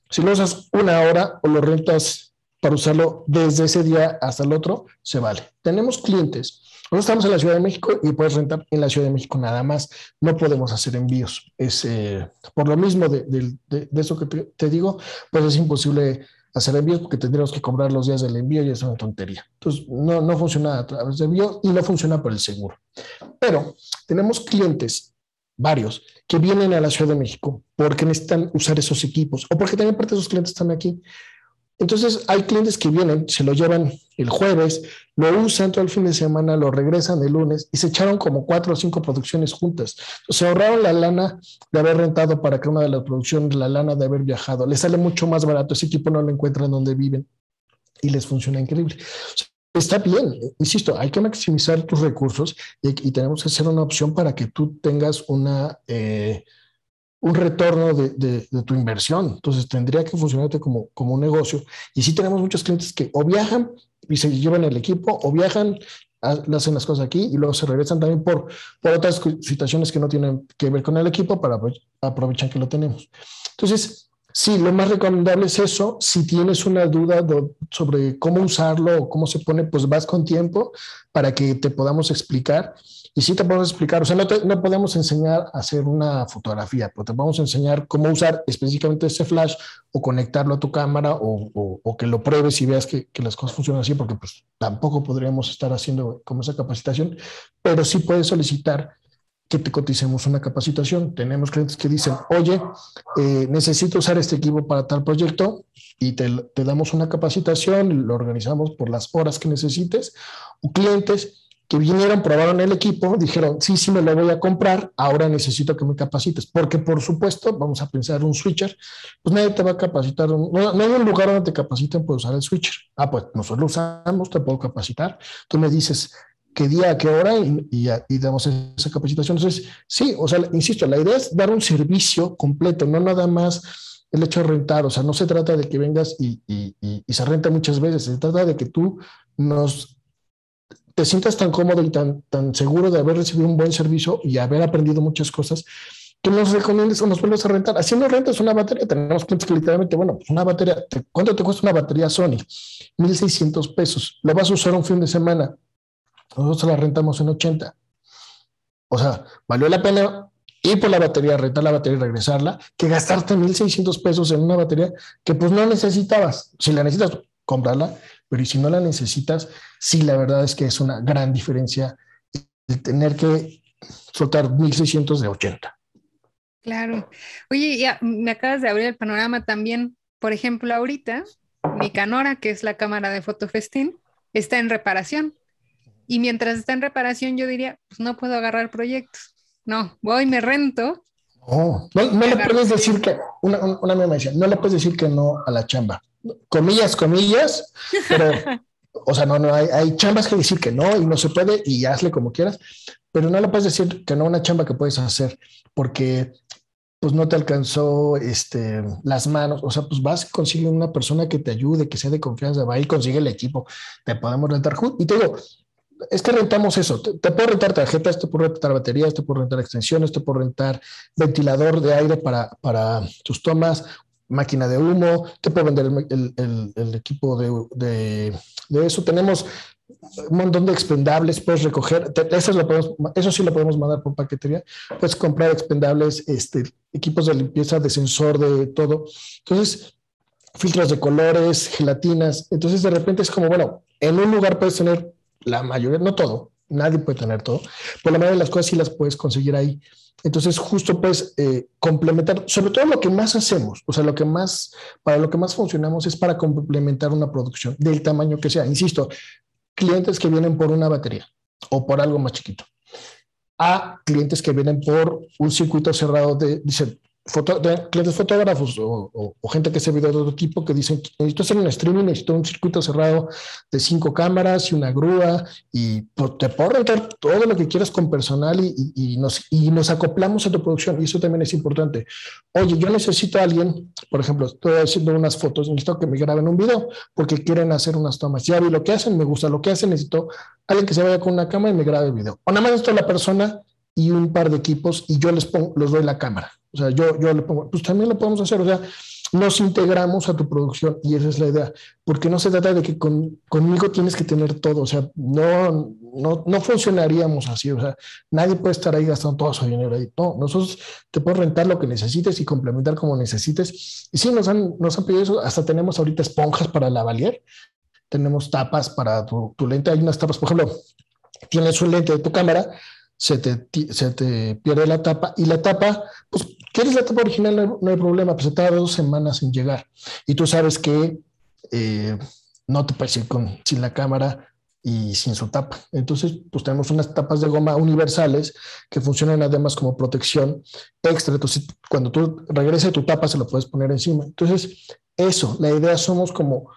Si lo usas una hora o lo rentas para usarlo desde ese día hasta el otro, se vale. Tenemos clientes. Nosotros estamos en la Ciudad de México y puedes rentar en la Ciudad de México nada más. No podemos hacer envíos. Es, eh, por lo mismo de, eso que te, digo, pues es imposible hacer envíos porque tendríamos que cobrar los días del envío y es una tontería. Entonces, no, no funciona a través de envío y no funciona por el seguro. Pero tenemos clientes varios, que vienen a la Ciudad de México porque necesitan usar esos equipos o porque también parte de sus clientes están aquí Entonces hay clientes que vienen, se lo llevan el jueves, lo usan todo el fin de semana, lo regresan el lunes y se echaron como cuatro o cinco producciones juntas. Se ahorraron la lana de haber rentado para que una de las producciones, la lana de haber viajado. Les sale mucho más barato, ese equipo no lo encuentran donde viven y les funciona increíble. Está bien, insisto, hay que maximizar tus recursos y, tenemos que hacer una opción para que tú tengas una... Eh, un retorno de, tu inversión. Entonces tendría que funcionarte como, como un negocio. Y sí tenemos muchos clientes que o viajan y se llevan el equipo o viajan, hacen las cosas aquí y luego se regresan también por, por otras situaciones que no tienen que ver con el equipo para aprovechar que lo tenemos. Entonces, sí, lo más recomendable es eso. Si tienes una duda sobre cómo usarlo o cómo se pone, pues vas con tiempo para que te podamos explicar y sí te podemos explicar, o sea, no, no podemos enseñar a hacer una fotografía, pero te podemos enseñar cómo usar específicamente ese flash o conectarlo a tu cámara o, o, que lo pruebes y veas que, que, las cosas funcionan así, porque pues tampoco podríamos estar haciendo como esa capacitación, pero sí puedes solicitar que te coticemos una capacitación. Tenemos clientes que dicen, oye, eh, necesito usar este equipo para tal proyecto y te, te damos una capacitación, lo organizamos por las horas que necesites, o clientes que vinieron, probaron el equipo, dijeron, sí, sí, me lo voy a comprar, ahora necesito que me capacites, porque por supuesto, vamos a pensar un switcher, pues nadie te va a capacitar, no, hay un lugar donde te capaciten por usar el switcher. Ah, pues nosotros lo usamos, te puedo capacitar. Tú me dices qué día, qué hora y, y, damos esa capacitación. Entonces, sí, o sea, insisto, la idea es dar un servicio completo, no nada más el hecho de rentar, o sea, no se trata de que vengas y, y se renta muchas veces, se trata de que tú nos te sientas tan cómodo y tan, tan seguro de haber recibido un buen servicio y haber aprendido muchas cosas, que nos recomiendes o nos vuelves a rentar. Así no rentas una batería. Tenemos clientes que literalmente, bueno, una batería, ¿cuánto te cuesta una batería Sony? 1,600 pesos. Lo vas a usar un fin de semana. Nosotros la rentamos en 80. O sea, valió la pena ir por la batería, rentar la batería y regresarla, que gastarte 1,600 pesos en una batería que pues no necesitabas. Si la necesitas, cómprala pero si no la necesitas, sí, la verdad es que es una gran diferencia de tener que soltar 1600 de 80. Claro. Oye, ya me acabas de abrir el panorama también. Por ejemplo, ahorita mi Canora, que es la cámara de Fotofestín, está en reparación. Y mientras está en reparación, yo diría, pues no puedo agarrar proyectos. No, voy, me rento. no, no le puedes decir que, una, una, una me decía, no le puedes decir que no a la chamba. Comillas, comillas, pero, o sea, no, no, hay, hay chambas que decir que no y no se puede y hazle como quieras, pero no le puedes decir que no a una chamba que puedes hacer porque pues no te alcanzó este, las manos, o sea, pues vas y consigue una persona que te ayude, que sea de confianza, va y consigue el equipo, te podemos rentar y te digo, es que rentamos eso, te, te, puedo rentar tarjetas, te puedo rentar baterías, te puedo rentar extensiones, te puedo rentar ventilador de aire para, para tus tomas, máquina de humo, te puedo vender el, equipo de, eso. Tenemos un montón de expendables, puedes recoger, eso, lo podemos, eso sí lo podemos mandar por paquetería, puedes comprar expendables, este, equipos de limpieza, de sensor, de todo. Entonces, filtros de colores, gelatinas. Entonces, de repente es como, bueno, en un lugar puedes tener la mayoría, no todo, nadie puede tener todo, pero la mayoría de las cosas sí las puedes conseguir ahí. Entonces, justo pues eh, complementar, sobre todo lo que más hacemos, o sea, lo que más, para lo que más funcionamos es para complementar una producción del tamaño que sea. Insisto, clientes que vienen por una batería o por algo más chiquito, a clientes que vienen por un circuito cerrado de, dicen, foto, clientes fotógrafos o, gente que hace video de otro tipo que dicen, necesito hacer un streaming, necesito un circuito cerrado de cinco cámaras y una grúa y pues, te puedo rentar todo lo que quieras con personal y, y, nos, y nos acoplamos a tu producción y eso también es importante. Oye, yo necesito a alguien, por ejemplo, estoy haciendo unas fotos, necesito que me graben un video porque quieren hacer unas tomas. Ya vi lo que hacen, me gusta lo que hacen, necesito alguien que se vaya con una cámara y me grabe el video. O nada más esto la persona y un par de equipos y yo les pongo, les doy la cámara. O sea, yo, yo le pongo, pues también lo podemos hacer. O sea, nos integramos a tu producción y esa es la idea, porque no se trata de que con, conmigo tienes que tener todo, o sea, no, no, no, funcionaríamos así, o sea, nadie puede estar ahí gastando todo su dinero ahí. No, nosotros te podemos rentar lo que necesites y complementar como necesites. Y sí, nos han, nos han pedido eso, hasta tenemos ahorita esponjas para la valier, tenemos tapas para tu, tu lente, hay unas tapas, por ejemplo, tienes un lente de tu cámara, se te, se te pierde la tapa y la tapa, pues, ¿quieres la tapa original? No hay, problema, pues se tarda dos semanas en llegar. Y tú sabes que eh, no te puedes ir con, sin la cámara y sin su tapa. Entonces, pues tenemos unas tapas de goma universales que funcionan además como protección extra. Entonces, cuando tú regreses tu tapa, se lo puedes poner encima. Entonces, eso, la idea somos como,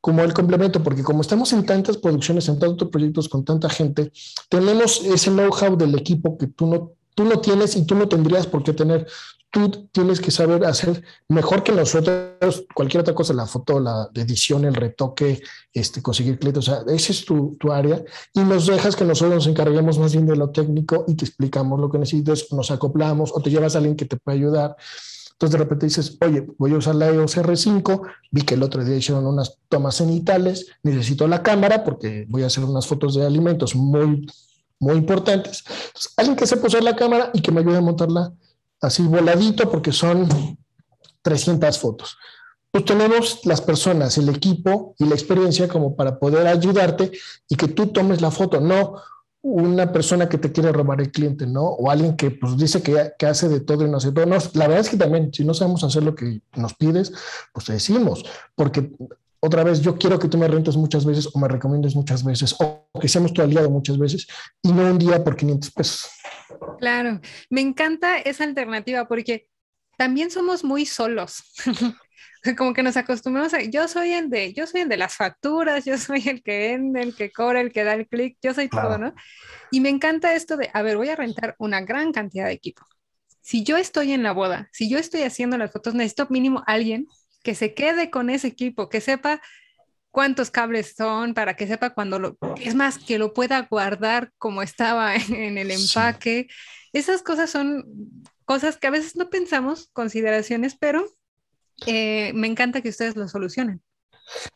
como el complemento, porque como estamos en tantas producciones, en tantos proyectos con tanta gente, tenemos ese know-how del equipo que tú no, tú no tienes y tú no tendrías por qué tener tú tienes que saber hacer mejor que nosotros cualquier otra cosa, la foto, la edición, el retoque, este, conseguir clientes, o sea, esa es tu, tu, área y nos dejas que nosotros nos encarguemos más bien de lo técnico y te explicamos lo que necesites, nos acoplamos o te llevas a alguien que te puede ayudar. Entonces de repente dices, oye, voy a usar la EOS R5, vi que el otro día hicieron unas tomas cenitales, necesito la cámara porque voy a hacer unas fotos de alimentos muy, muy importantes. Entonces, alguien que sepa usar la cámara y que me ayude a montarla así voladito porque son 300 fotos. Pues tenemos las personas, el equipo y la experiencia como para poder ayudarte y que tú tomes la foto, no una persona que te quiere robar el cliente, ¿no? O alguien que pues dice que, que hace de todo y no hace todo. No, la verdad es que también, si no sabemos hacer lo que nos pides, pues te decimos, porque otra vez, yo quiero que tú me rentes muchas veces o me recomiendes muchas veces o que seamos tu aliado muchas veces y no un día por 500 pesos. Claro, me encanta esa alternativa porque también somos muy solos. Como que nos acostumbramos a, yo soy el de, yo soy el de las facturas, yo soy el que vende, el que cobra, el que da el clic, yo soy todo, ¿no? Y me encanta esto de, a ver, voy a rentar una gran cantidad de equipo. Si yo estoy en la boda, si yo estoy haciendo las fotos, necesito mínimo alguien que se quede con ese equipo, que sepa cuántos cables son, para que sepa cuando lo, es más, que lo pueda guardar como estaba en, el empaque. Esas cosas son cosas que a veces no pensamos, consideraciones, pero eh, me encanta que ustedes lo solucionen.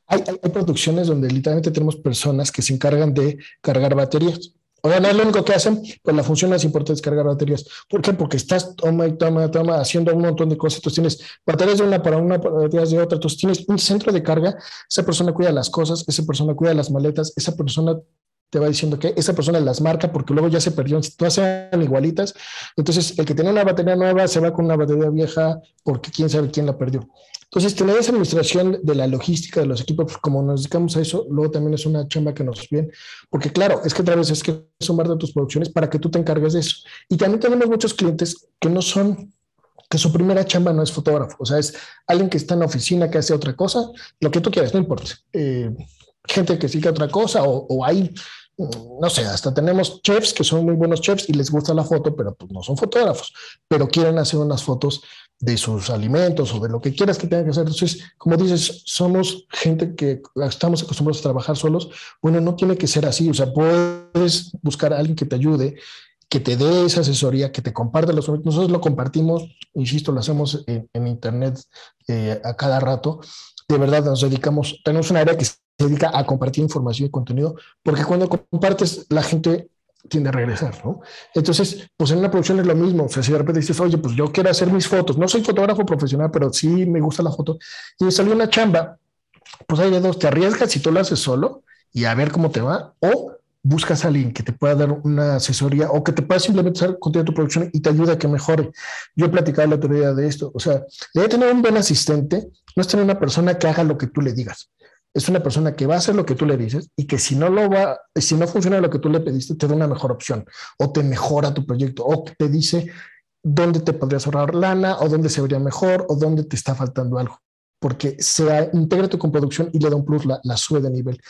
hay, producciones donde literalmente tenemos personas que se encargan de cargar baterías. O sea, no es lo único que hacen, pues la función más importante es cargar baterías. ¿Por qué? Porque estás toma y toma, toma, haciendo un montón de cosas. Entonces tienes baterías de una para una, baterías de otra. Entonces tienes un centro de carga. Esa persona cuida las cosas, esa persona cuida las maletas, esa persona te va diciendo que esa persona las marca porque luego ya se perdió, todas sean igualitas. Entonces, el que tiene una batería nueva se va con una batería vieja porque quién sabe quién la perdió. Entonces, tener esa administración de la logística de los equipos, pues, como nos dedicamos a eso, luego también es una chamba que nos viene, porque claro, es que otra vez es que sumar de tus producciones para que tú te encargues de eso. Y también tenemos muchos clientes que no son, que su primera chamba no es fotógrafo, o sea, es alguien que está en la oficina que hace otra cosa, lo que tú quieras, no importa. Eh, gente que sigue otra cosa o, o hay no sé, hasta tenemos chefs que son muy buenos chefs y les gusta la foto, pero pues no son fotógrafos, pero quieren hacer unas fotos de sus alimentos o de lo que quieras que tengan que hacer. Entonces, como dices, somos gente que estamos acostumbrados a trabajar solos. Bueno, no tiene que ser así. O sea, puedes buscar a alguien que te ayude, que te dé esa asesoría, que te comparte los Nosotros lo compartimos, insisto, lo hacemos en, Internet eh, a cada rato. De verdad, nos dedicamos, tenemos un área que se dedica a compartir información y contenido, porque cuando compartes, la gente tiende a regresar, ¿no? Entonces, pues en una producción es lo mismo, o sea, si de repente dices, oye, pues yo quiero hacer mis fotos, no soy fotógrafo profesional, pero sí me gusta la foto, y me salió una chamba, pues hay de dos, te arriesgas si tú lo haces solo y a ver cómo te va, o buscas a alguien que te pueda dar una asesoría o que te pueda simplemente hacer contigo tu producción y te ayude a que mejore. Yo he platicado la teoría de esto, o sea, debe tener un buen asistente, no es tener una persona que haga lo que tú le digas es una persona que va a hacer lo que tú le dices y que si no lo va, si no funciona lo que tú le pediste, te da una mejor opción o te mejora tu proyecto o te dice dónde te podrías ahorrar lana o dónde se vería mejor o dónde te está faltando algo. Porque se integra tu producción y le da un plus, la, la sube de nivel.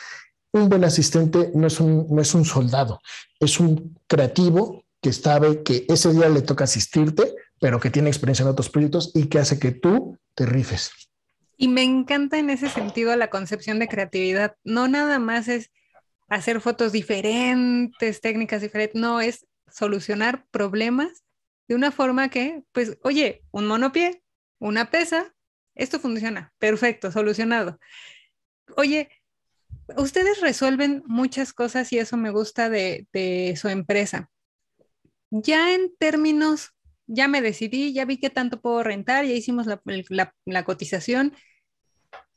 Un buen asistente no es un, no es un soldado, es un creativo que sabe que ese día le toca asistirte, pero que tiene experiencia en otros proyectos y que hace que tú te rifes. Y me encanta en ese sentido la concepción de creatividad. No nada más es hacer fotos diferentes, técnicas diferentes, no, es solucionar problemas de una forma que, pues, oye, un monopié, una pesa, esto funciona, perfecto, solucionado. Oye, ustedes resuelven muchas cosas y eso me gusta de, su empresa. Ya en términos ya me decidí, ya vi qué tanto puedo rentar, ya hicimos la, cotización.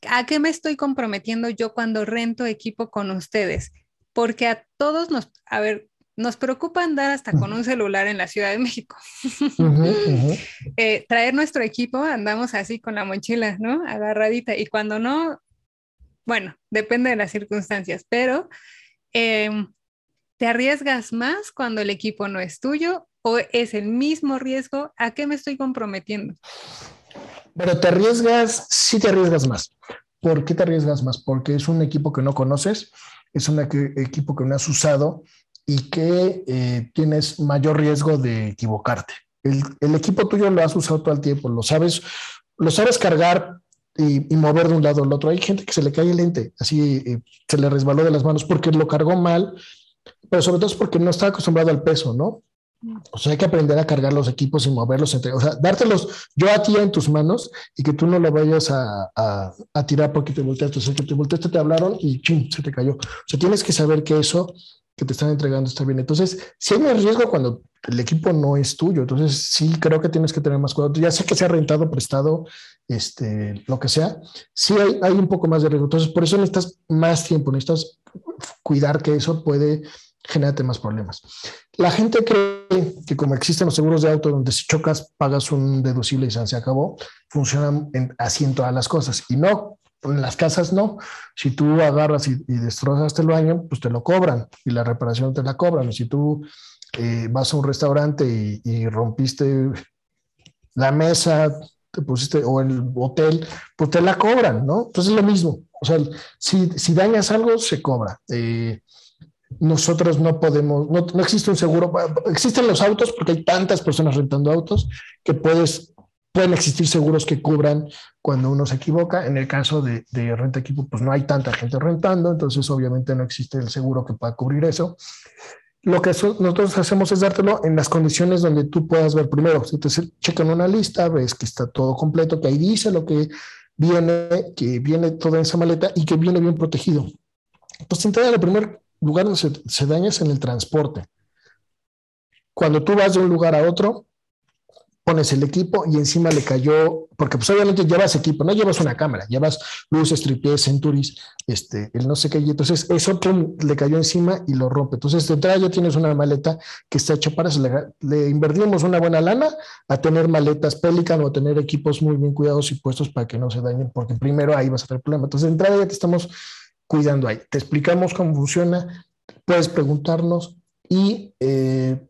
¿A qué me estoy comprometiendo yo cuando rento equipo con ustedes? Porque a todos nos, a ver, nos preocupa andar hasta con un celular en la Ciudad de México. Eh, traer nuestro equipo, andamos así con la mochila, ¿no? Agarradita. Y cuando no, bueno, depende de las circunstancias, pero em, ¿te arriesgas más cuando el equipo no es tuyo es el mismo riesgo? ¿A qué me estoy comprometiendo? Pero te arriesgas, sí te arriesgas más. ¿Por qué te arriesgas más? Porque es un equipo que no conoces, es un equipo que no has usado y que eh, tienes mayor riesgo de equivocarte. El, el, equipo tuyo lo has usado todo el tiempo, lo sabes, lo sabes cargar y, mover de un lado al otro. Hay gente que se le cae el lente, así eh, se le resbaló de las manos porque lo cargó mal, pero sobre todo es porque no está acostumbrado al peso, ¿no? O sea, hay que aprender a cargar los equipos y moverlos entre, o sea, dártelos yo a ti en tus manos y que tú no lo vayas a, a, tirar porque te volteaste, o sea, que te volteaste, te hablaron y ching, se te cayó. O sea, tienes que saber que eso que te están entregando está bien. Entonces, si hay un riesgo cuando el equipo no es tuyo, entonces sí creo que tienes que tener más cuidado. Ya sé que sea rentado, prestado, este, lo que sea, sí hay, hay un poco más de riesgo. Entonces, por eso necesitas más tiempo, necesitas cuidar que eso puede generarte más problemas. La gente cree que como existen los seguros de auto donde si chocas pagas un deducible y se acabó, funcionan en, así en todas las cosas. Y no, en las casas no. Si tú agarras y, y destrozaste el baño, pues te lo cobran y la reparación te la cobran. Si tú eh, vas a un restaurante y, rompiste la mesa, te pusiste, o el hotel, pues te la cobran, ¿no? Entonces es lo mismo. O sea, si, si dañas algo, se cobra. Eh, nosotros no podemos, no, no, existe un seguro, existen los autos porque hay tantas personas rentando autos que puedes, pueden existir seguros que cubran cuando uno se equivoca. En el caso de, de renta equipo, pues no hay tanta gente rentando, entonces obviamente no existe el seguro que pueda cubrir eso lo que nosotros hacemos es dártelo en las condiciones donde tú puedas ver primero. Si te checan una lista, ves que está todo completo, que ahí dice lo que viene, que viene toda esa maleta y que viene bien protegido. Entonces, entrada, el primer lugar donde se, se daña es en el transporte. Cuando tú vas de un lugar a otro, pones el equipo y encima le cayó, porque pues obviamente llevas equipo, no llevas una cámara, llevas luces, tripiés, centuris, este, el no sé qué, y entonces eso le cayó encima y lo rompe. Entonces de entrada ya tienes una maleta que está hecha para eso, le, invertimos una buena lana a tener maletas Pelican o a tener equipos muy bien cuidados y puestos para que no se dañen, porque primero ahí vas a tener problema. Entonces de entrada ya te estamos cuidando ahí. Te explicamos cómo funciona, puedes preguntarnos y... Eh,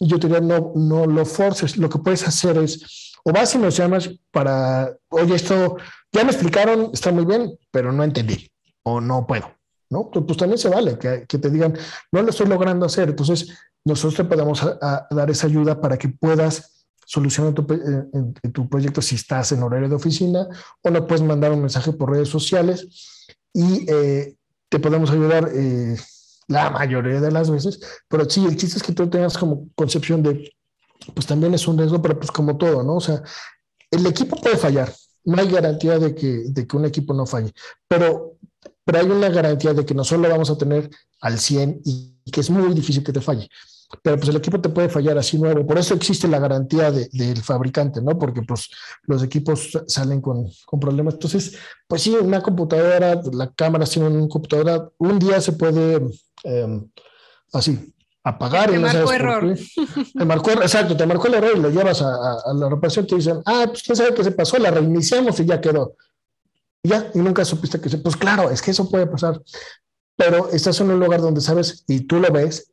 yo te diría, no, no lo forces. Lo que puedes hacer es, o vas y nos llamas para, oye, esto ya me explicaron, está muy bien, pero no entendí, o no puedo, ¿no? Pues, pues también se vale que, que, te digan, no lo estoy logrando hacer. Entonces, nosotros te podemos dar esa ayuda para que puedas solucionar tu, en, tu proyecto si estás en horario de oficina o no puedes mandar un mensaje por redes sociales y eh, te podemos ayudar. Eh, la mayoría de las veces, pero sí, el chiste es que tú tengas como concepción de, pues también es un riesgo, pero pues como todo, ¿no? O sea, el equipo puede fallar, no hay garantía de que, de que un equipo no falle, pero, pero hay una garantía de que no solo vamos a tener al 100 y que es muy difícil que te falle pero pues el equipo te puede fallar así nuevo. Por eso existe la garantía del fabricante, ¿no? Porque pues los equipos salen con, con, problemas. Entonces, pues sí, una computadora, la cámara tiene una computadora, un día se puede em, así apagar. Te marcó error. Te marcó, exacto, te marcó el error y lo llevas a, a, la reparación, te dicen, ah, pues quién sabe qué se pasó, la reiniciamos y ya quedó. Y ya, y nunca supiste que se, pues claro, es que eso puede pasar. Pero estás en un lugar donde sabes y tú lo ves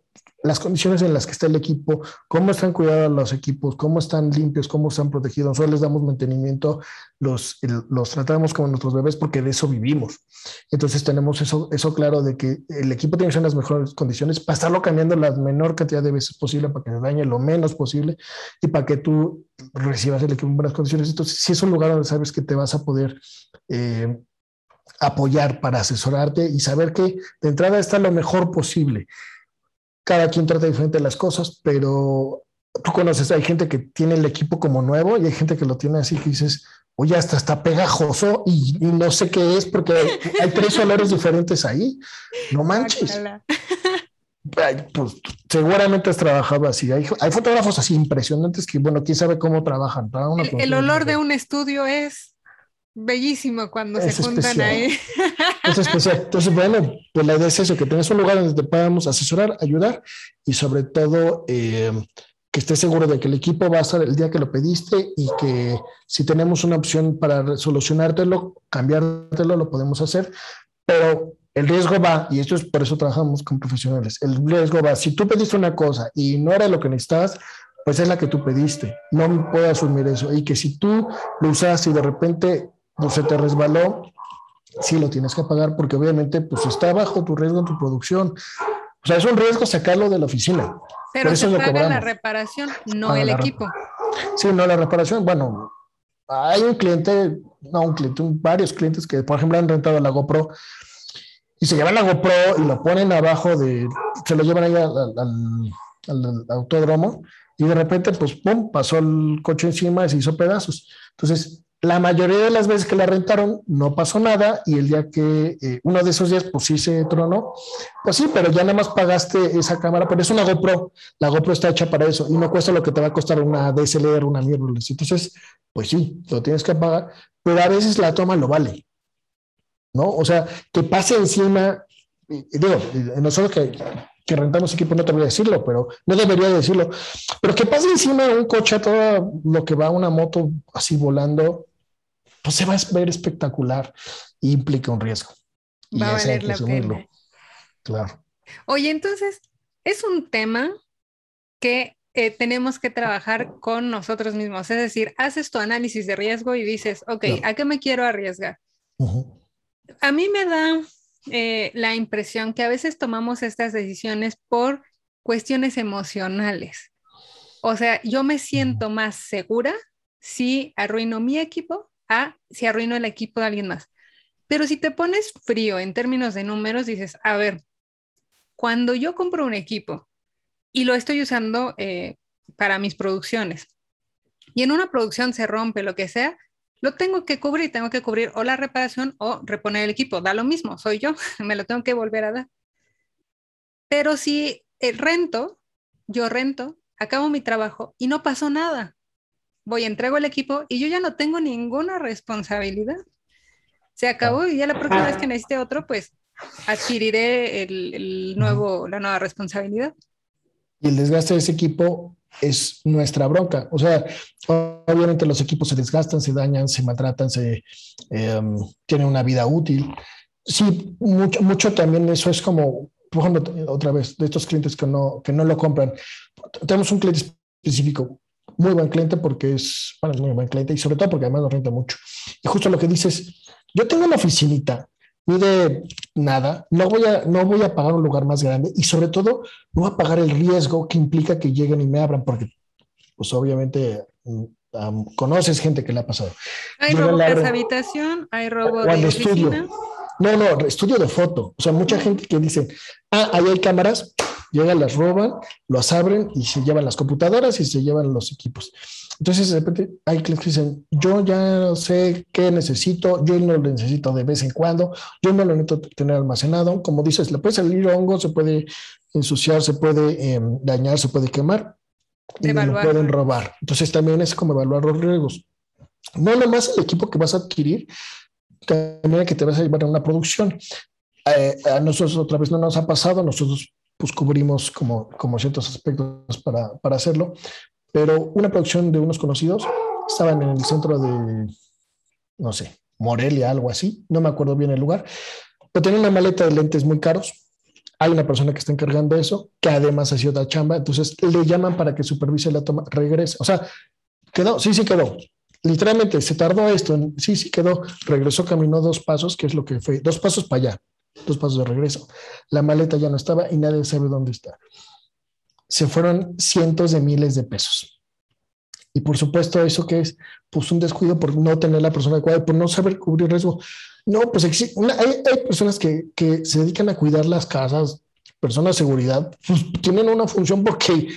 las condiciones en las que está el equipo, cómo están cuidados los equipos, cómo están limpios, cómo están protegidos. Nosotros les damos mantenimiento, los, los tratamos como nuestros bebés porque de eso vivimos. Entonces tenemos eso, eso claro de que el equipo tiene que estar en las mejores condiciones para estarlo cambiando la menor cantidad de veces posible para que se dañe lo menos posible y para que tú recibas el equipo en buenas condiciones. Entonces, si es un lugar donde sabes que te vas a poder... Eh, apoyar para asesorarte y saber que de entrada está lo mejor posible cada quien trata diferente las cosas, pero tú conoces, hay gente que tiene el equipo como nuevo y hay gente que lo tiene así que dices, oye, hasta está pegajoso y, no sé qué es porque hay, tres olores diferentes ahí. No manches. pues seguramente has trabajado así. Hay, fotógrafos así impresionantes que, bueno, quién sabe cómo trabajan. el olor de un estudio es bellísimo cuando se juntan ahí. Es especial. Entonces, bueno, pues la idea es eso, que tengas un lugar donde te podamos asesorar, ayudar y sobre todo eh, que estés seguro de que el equipo va a estar el día que lo pediste y que si tenemos una opción para solucionártelo, cambiártelo, lo podemos hacer. Pero el riesgo va, y esto es por eso trabajamos con profesionales, el riesgo va, si tú pediste una cosa y no era lo que necesitabas, pues es la que tú pediste, no puedo asumir eso, y que si tú lo usaste y de repente pues, se te resbaló, sí lo tienes que pagar porque obviamente pues está bajo tu riesgo en tu producción. O sea, es un riesgo sacarlo de la oficina. Pero se paga la reparación, no el equipo. Sí, no la reparación. Bueno, hay un cliente, no un cliente, varios clientes que, por ejemplo, han rentado la GoPro y se llevan la GoPro y lo ponen abajo de, se lo llevan ahí al, al autódromo y de repente, pues, pum, pasó el coche encima y se hizo pedazos. Entonces, la mayoría de las veces que la rentaron no pasó nada y el día que eh, uno de esos días pues sí se tronó, pues sí, pero ya nada más pagaste esa cámara, pero es una GoPro, la GoPro está hecha para eso y no cuesta lo que te va a costar una DSLR, una mirrorless. Entonces, pues sí, lo tienes que pagar, pero a veces la toma lo vale, ¿no? O sea, que pase encima, digo, nosotros que, que rentamos equipo, no te voy a decirlo, pero no debería decirlo, pero que pase encima de un coche a todo lo que va una moto así volando, pues se va a ver espectacular y implica un riesgo. Va a valer la pena. Claro. Oye, entonces, es un tema que eh, tenemos que trabajar con nosotros mismos. Es decir, haces tu análisis de riesgo y dices, ok, ¿a qué me quiero arriesgar? A mí me da eh, la impresión que a veces tomamos estas decisiones por cuestiones emocionales. O sea, yo me siento más segura si arruino mi equipo a si arruino el equipo de alguien más. Pero si te pones frío en términos de números, dices, a ver, cuando yo compro un equipo y lo estoy usando eh, para mis producciones, y en una producción se rompe lo que sea, lo tengo que cubrir, tengo que cubrir o la reparación o reponer el equipo, da lo mismo, soy yo, me lo tengo que volver a dar. Pero si el rento, yo rento, acabo mi trabajo y no pasó nada, voy, entrego el equipo y yo ya no tengo ninguna responsabilidad. Se acabó y ya la próxima vez que necesite otro, pues adquiriré el, nuevo, la nueva responsabilidad. Y el desgaste de ese equipo es nuestra bronca. O sea, obviamente los equipos se desgastan, se dañan, se maltratan, se em, tienen una vida útil. Sí, mucho, mucho también eso es como, por ejemplo, otra vez, de estos clientes que no, que no lo compran. Tenemos un cliente específico, muy buen cliente porque es, bueno, es muy buen cliente y sobre todo porque además nos renta mucho. Y justo lo que dices, yo tengo una oficinita ni de nada, no voy, a, no voy a pagar un lugar más grande y sobre todo no voy a pagar el riesgo que implica que lleguen y me abran, porque pues obviamente mm, conoces gente que le ha pasado. Hay robo de habitación, hay robo de estudio. No, no, estudio de foto. O sea, mucha gente que dice, ah, ahí hay cámaras, llegan, las roban, las abren y se llevan las computadoras y se llevan los equipos. Entonces, de repente hay clientes que dicen, yo ya sé qué necesito, yo no lo necesito de vez en cuando, yo no lo necesito tener almacenado. Como dices, le puede salir hongo, se puede ensuciar, se puede em, dañar, se puede quemar y lo pueden robar. Entonces, también es como evaluar los riesgos. No nomás el equipo que vas a adquirir, también que te vas a llevar a una producción. Eh, a nosotros otra vez no nos ha pasado, nosotros pues cubrimos como, como ciertos aspectos para, para hacerlo, pero una producción de unos conocidos estaban en el centro de, no sé, Morelia, algo así, no me acuerdo bien el lugar, pero tenían una maleta de lentes muy caros. Hay una persona que está encargando eso, que además ha sido la chamba, entonces le llaman para que supervise la toma, regrese. O sea, quedó, sí, sí quedó. Literalmente se tardó esto, sí, sí quedó, regresó, caminó dos pasos, que es lo que fue, dos pasos para allá, dos pasos de regreso. La maleta ya no estaba y nadie sabe dónde está se fueron cientos de miles de pesos. Y por supuesto, eso que es pues un descuido por no tener la persona adecuada, por no saber cubrir riesgo. No, pues hay, hay, personas que, que, se dedican a cuidar las casas, personas de seguridad, pues tienen una función porque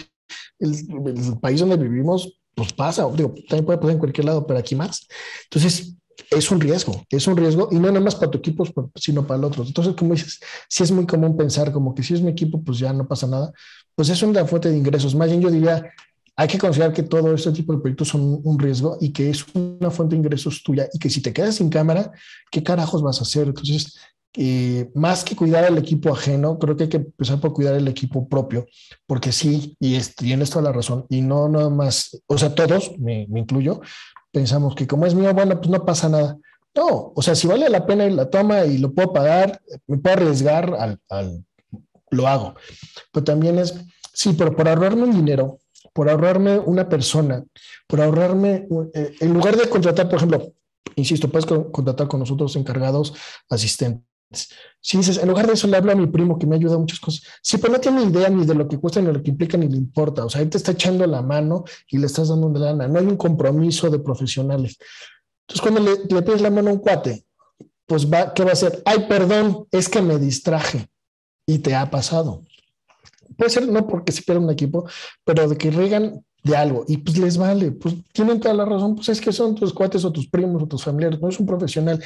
el, el, país donde vivimos, pues pasa, digo, también puede pasar en cualquier lado, pero aquí más. Entonces, es un riesgo, es un riesgo y no nada más para tu equipo, sino para el otro. Entonces, como dices, si es muy común pensar como que si es mi equipo, pues ya no pasa nada pues es una fuente de ingresos. Más bien yo diría, hay que considerar que todo este tipo de proyectos son un riesgo y que es una fuente de ingresos tuya y que si te quedas sin cámara, ¿qué carajos vas a hacer? Entonces, eh, más que cuidar al equipo ajeno, creo que hay que empezar por cuidar el equipo propio, porque sí, y es, tienes toda la razón, y no nada más, o sea, todos, me, me incluyo, pensamos que como es mío, bueno, pues no pasa nada, No, o sea, si vale la pena y la toma y lo puedo pagar, me puedo arriesgar al, al lo hago. Pero también es, sí, pero por ahorrarme un dinero, por ahorrarme una persona, por ahorrarme, eh, en lugar de contratar, por ejemplo, insisto, puedes contratar con nosotros encargados, asistentes. Si dices, en lugar de eso le hablo a mi primo que me ayuda a muchas cosas. Sí, pero no tiene idea ni de lo que cuesta, ni de lo que implica, ni le importa. O sea, él te está echando la mano y le estás dando una lana. No hay un compromiso de profesionales. Entonces, cuando le, le pides la mano a un cuate, pues va, ¿qué va a hacer? Ay, perdón, es que me distraje y te ha pasado. Puede ser no porque se pierda un equipo, pero de que regan de algo y pues les vale, pues tienen toda la razón, pues es que son tus cuates o tus primos o tus familiares, no es un profesional.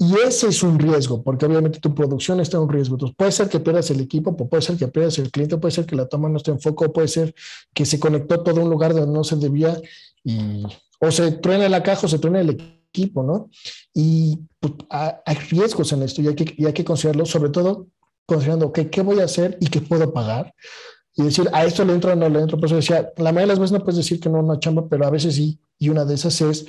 Y ese es un riesgo, porque obviamente tu producción está en un riesgo. Entonces puede ser que pierdas el equipo, puede ser que pierdas el cliente, puede ser que la toma no esté en foco, puede ser que se conectó todo un lugar donde no se debía y o se truena la caja o se truena el equipo, ¿no? Y pues, hay riesgos en esto y hay que, considerarlo, sobre todo considerando qué voy a hacer y qué puedo pagar. Y decir, a esto le entro o no le entro. Por eso decía, la mayoría de las veces no puedes decir que no una chamba, pero a veces sí. Y una de esas es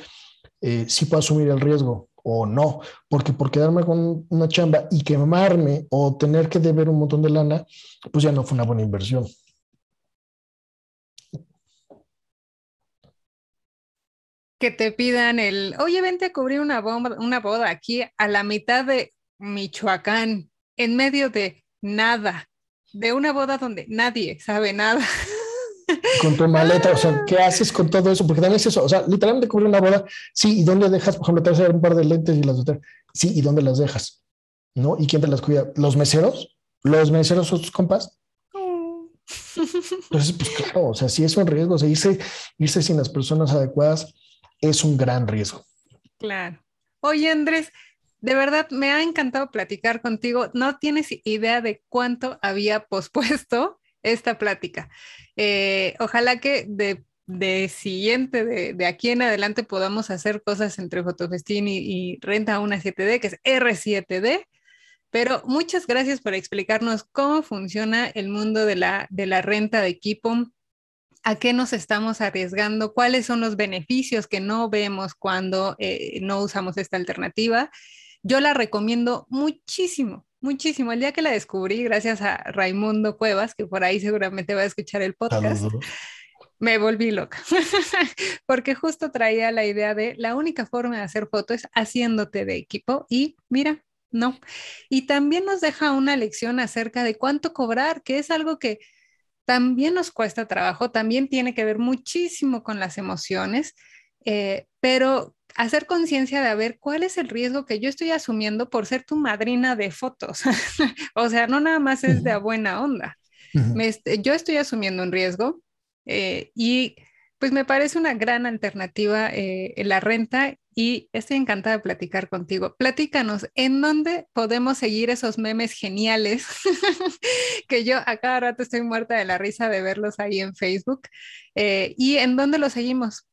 eh, si puedo asumir el riesgo o no. Porque por quedarme con una chamba y quemarme o tener que deber un montón de lana, pues ya no fue una buena inversión. Que te pidan el, oye, vente a cubrir una, bomba, una boda aquí a la mitad de Michoacán en medio de nada, de una boda donde nadie sabe nada. Con tu maleta, o sea, ¿qué haces con todo eso? Porque también es eso, o sea, literalmente cubrir una boda, sí, ¿y dónde dejas? Por ejemplo, te vas a dar un par de lentes y las otras, sí, ¿y dónde las dejas? ¿No? ¿Y quién te las cuida? ¿Los meseros? ¿Los meseros son tus compas? Entonces, pues claro, o sea, sí es un riesgo, o sea, irse, irse sin las personas adecuadas es un gran riesgo. Claro. Oye, Andrés, de verdad, me ha encantado platicar contigo. No tienes idea de cuánto había pospuesto esta plática. Eh, ojalá que de, siguiente, de, aquí en adelante, podamos hacer cosas entre Fotofestín y, Renta una 7D, que es R7D. Pero muchas gracias por explicarnos cómo funciona el mundo de la, de la renta de equipo, a qué nos estamos arriesgando, cuáles son los beneficios que no vemos cuando eh, no usamos esta alternativa yo la recomiendo muchísimo, muchísimo. El día que la descubrí, gracias a Raimundo Cuevas, que por ahí seguramente va a escuchar el podcast, me volví loca, porque justo traía la idea de la única forma de hacer fotos es haciéndote de equipo y mira, no. Y también nos deja una lección acerca de cuánto cobrar, que es algo que también nos cuesta trabajo, también tiene que ver muchísimo con las emociones, eh, pero hacer conciencia de ver cuál es el riesgo que yo estoy asumiendo por ser tu madrina de fotos. o sea, no nada más es de a buena onda. yo estoy asumiendo un riesgo eh, y pues me parece una gran alternativa eh, la renta y estoy encantada de platicar contigo. Platícanos, ¿en dónde podemos seguir esos memes geniales? que yo a cada rato estoy muerta de la risa de verlos ahí en Facebook. Eh, ¿Y en dónde los seguimos?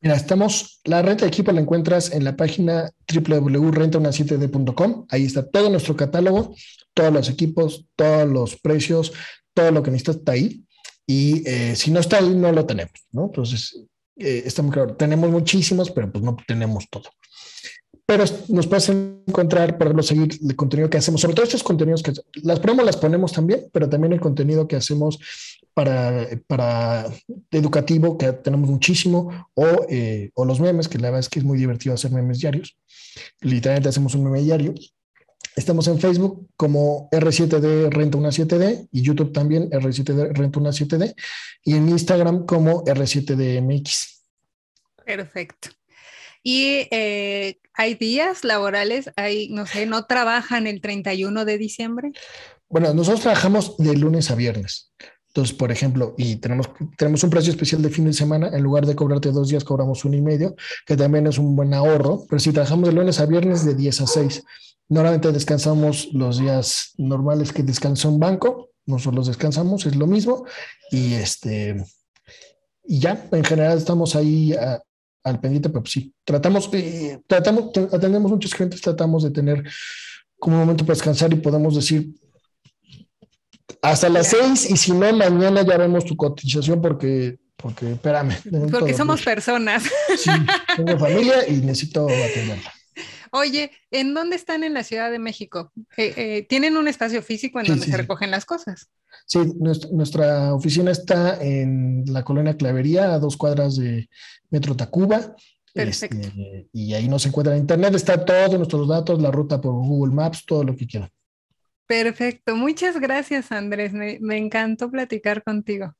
Mira, estamos, la renta de equipo la encuentras en la página www.renta17d.com. Ahí está todo nuestro catálogo, todos los equipos, todos los precios, todo lo que necesitas está ahí. Y eh, si no está ahí, no lo tenemos, ¿no? Entonces, eh. Tenemos muchísimos, pero pues no tenemos todo. Pero nos puedes encontrar, por ejemplo, seguir el contenido que hacemos, sobre todo estos contenidos que las promos las ponemos también, pero también el contenido que hacemos para, para educativo, que tenemos muchísimo, o, eh, o los memes, que la verdad es que es muy divertido hacer memes diarios. Literalmente hacemos un meme diario. Estamos en Facebook como R7D Renta una 7D y YouTube también R7D Renta una 7D y en Instagram como R7DMX. Perfecto. Y eh, hay días laborales, hay, no sé, no trabajan el 31 de diciembre. Bueno, nosotros trabajamos de lunes a viernes. Entonces, por ejemplo, y tenemos, tenemos un precio especial de fin de semana, en lugar de cobrarte dos días, cobramos uno y medio, que también es un buen ahorro, pero si trabajamos de lunes a viernes de 10 a 6, normalmente descansamos los días normales que descansa un banco, nosotros descansamos, es lo mismo, y este, y ya, en general estamos ahí al pendiente, pero sí, tratamos, eh, tratamos, atendemos muchos clientes, tratamos de tener como un momento para descansar y podemos decir, hasta las seis y si no, mañana ya vemos tu cotización porque, porque, espérame. Porque somos personas. Sí, tengo familia y necesito atenderla. Oye, ¿en dónde están en la Ciudad de México? Eh, eh, ¿Tienen un espacio físico en donde se recogen las cosas? Sí, nuestra, oficina está en la colonia Clavería, a dos cuadras de Metro Tacuba. Perfecto. Este, y ahí nos encuentra en internet, está todos nuestros datos, la ruta por Google Maps, todo lo que quieran. Perfecto, muchas gracias Andrés, me, encantó platicar contigo.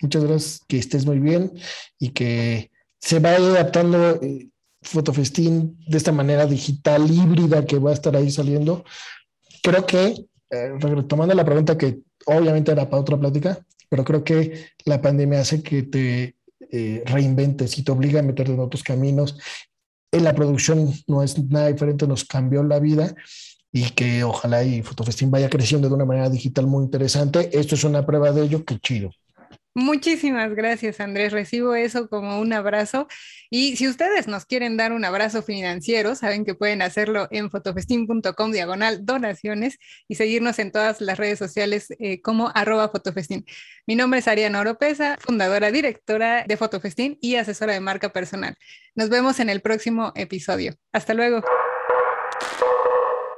Muchas gracias, que estés muy bien y que se vaya adaptando eh, Fotofestín de esta manera digital híbrida que va a estar ahí saliendo. Creo que, eh, retomando la pregunta que obviamente era para otra plática, pero creo que la pandemia hace que te eh, reinventes y te obliga a meterte en otros caminos. En la producción no es nada diferente, nos cambió la vida y que ojalá y Fotofestín vaya creciendo de una manera digital muy interesante. Esto es una prueba de ello, qué chido. Muchísimas gracias, Andrés. Recibo eso como un abrazo. Y si ustedes nos quieren dar un abrazo financiero, saben que pueden hacerlo en fotofestin.com diagonal donaciones y seguirnos en todas las redes sociales eh, como arroba fotofestin. Mi nombre es Ariana Oropesa, fundadora, directora de Fotofestin y asesora de marca personal. Nos vemos en el próximo episodio. Hasta luego.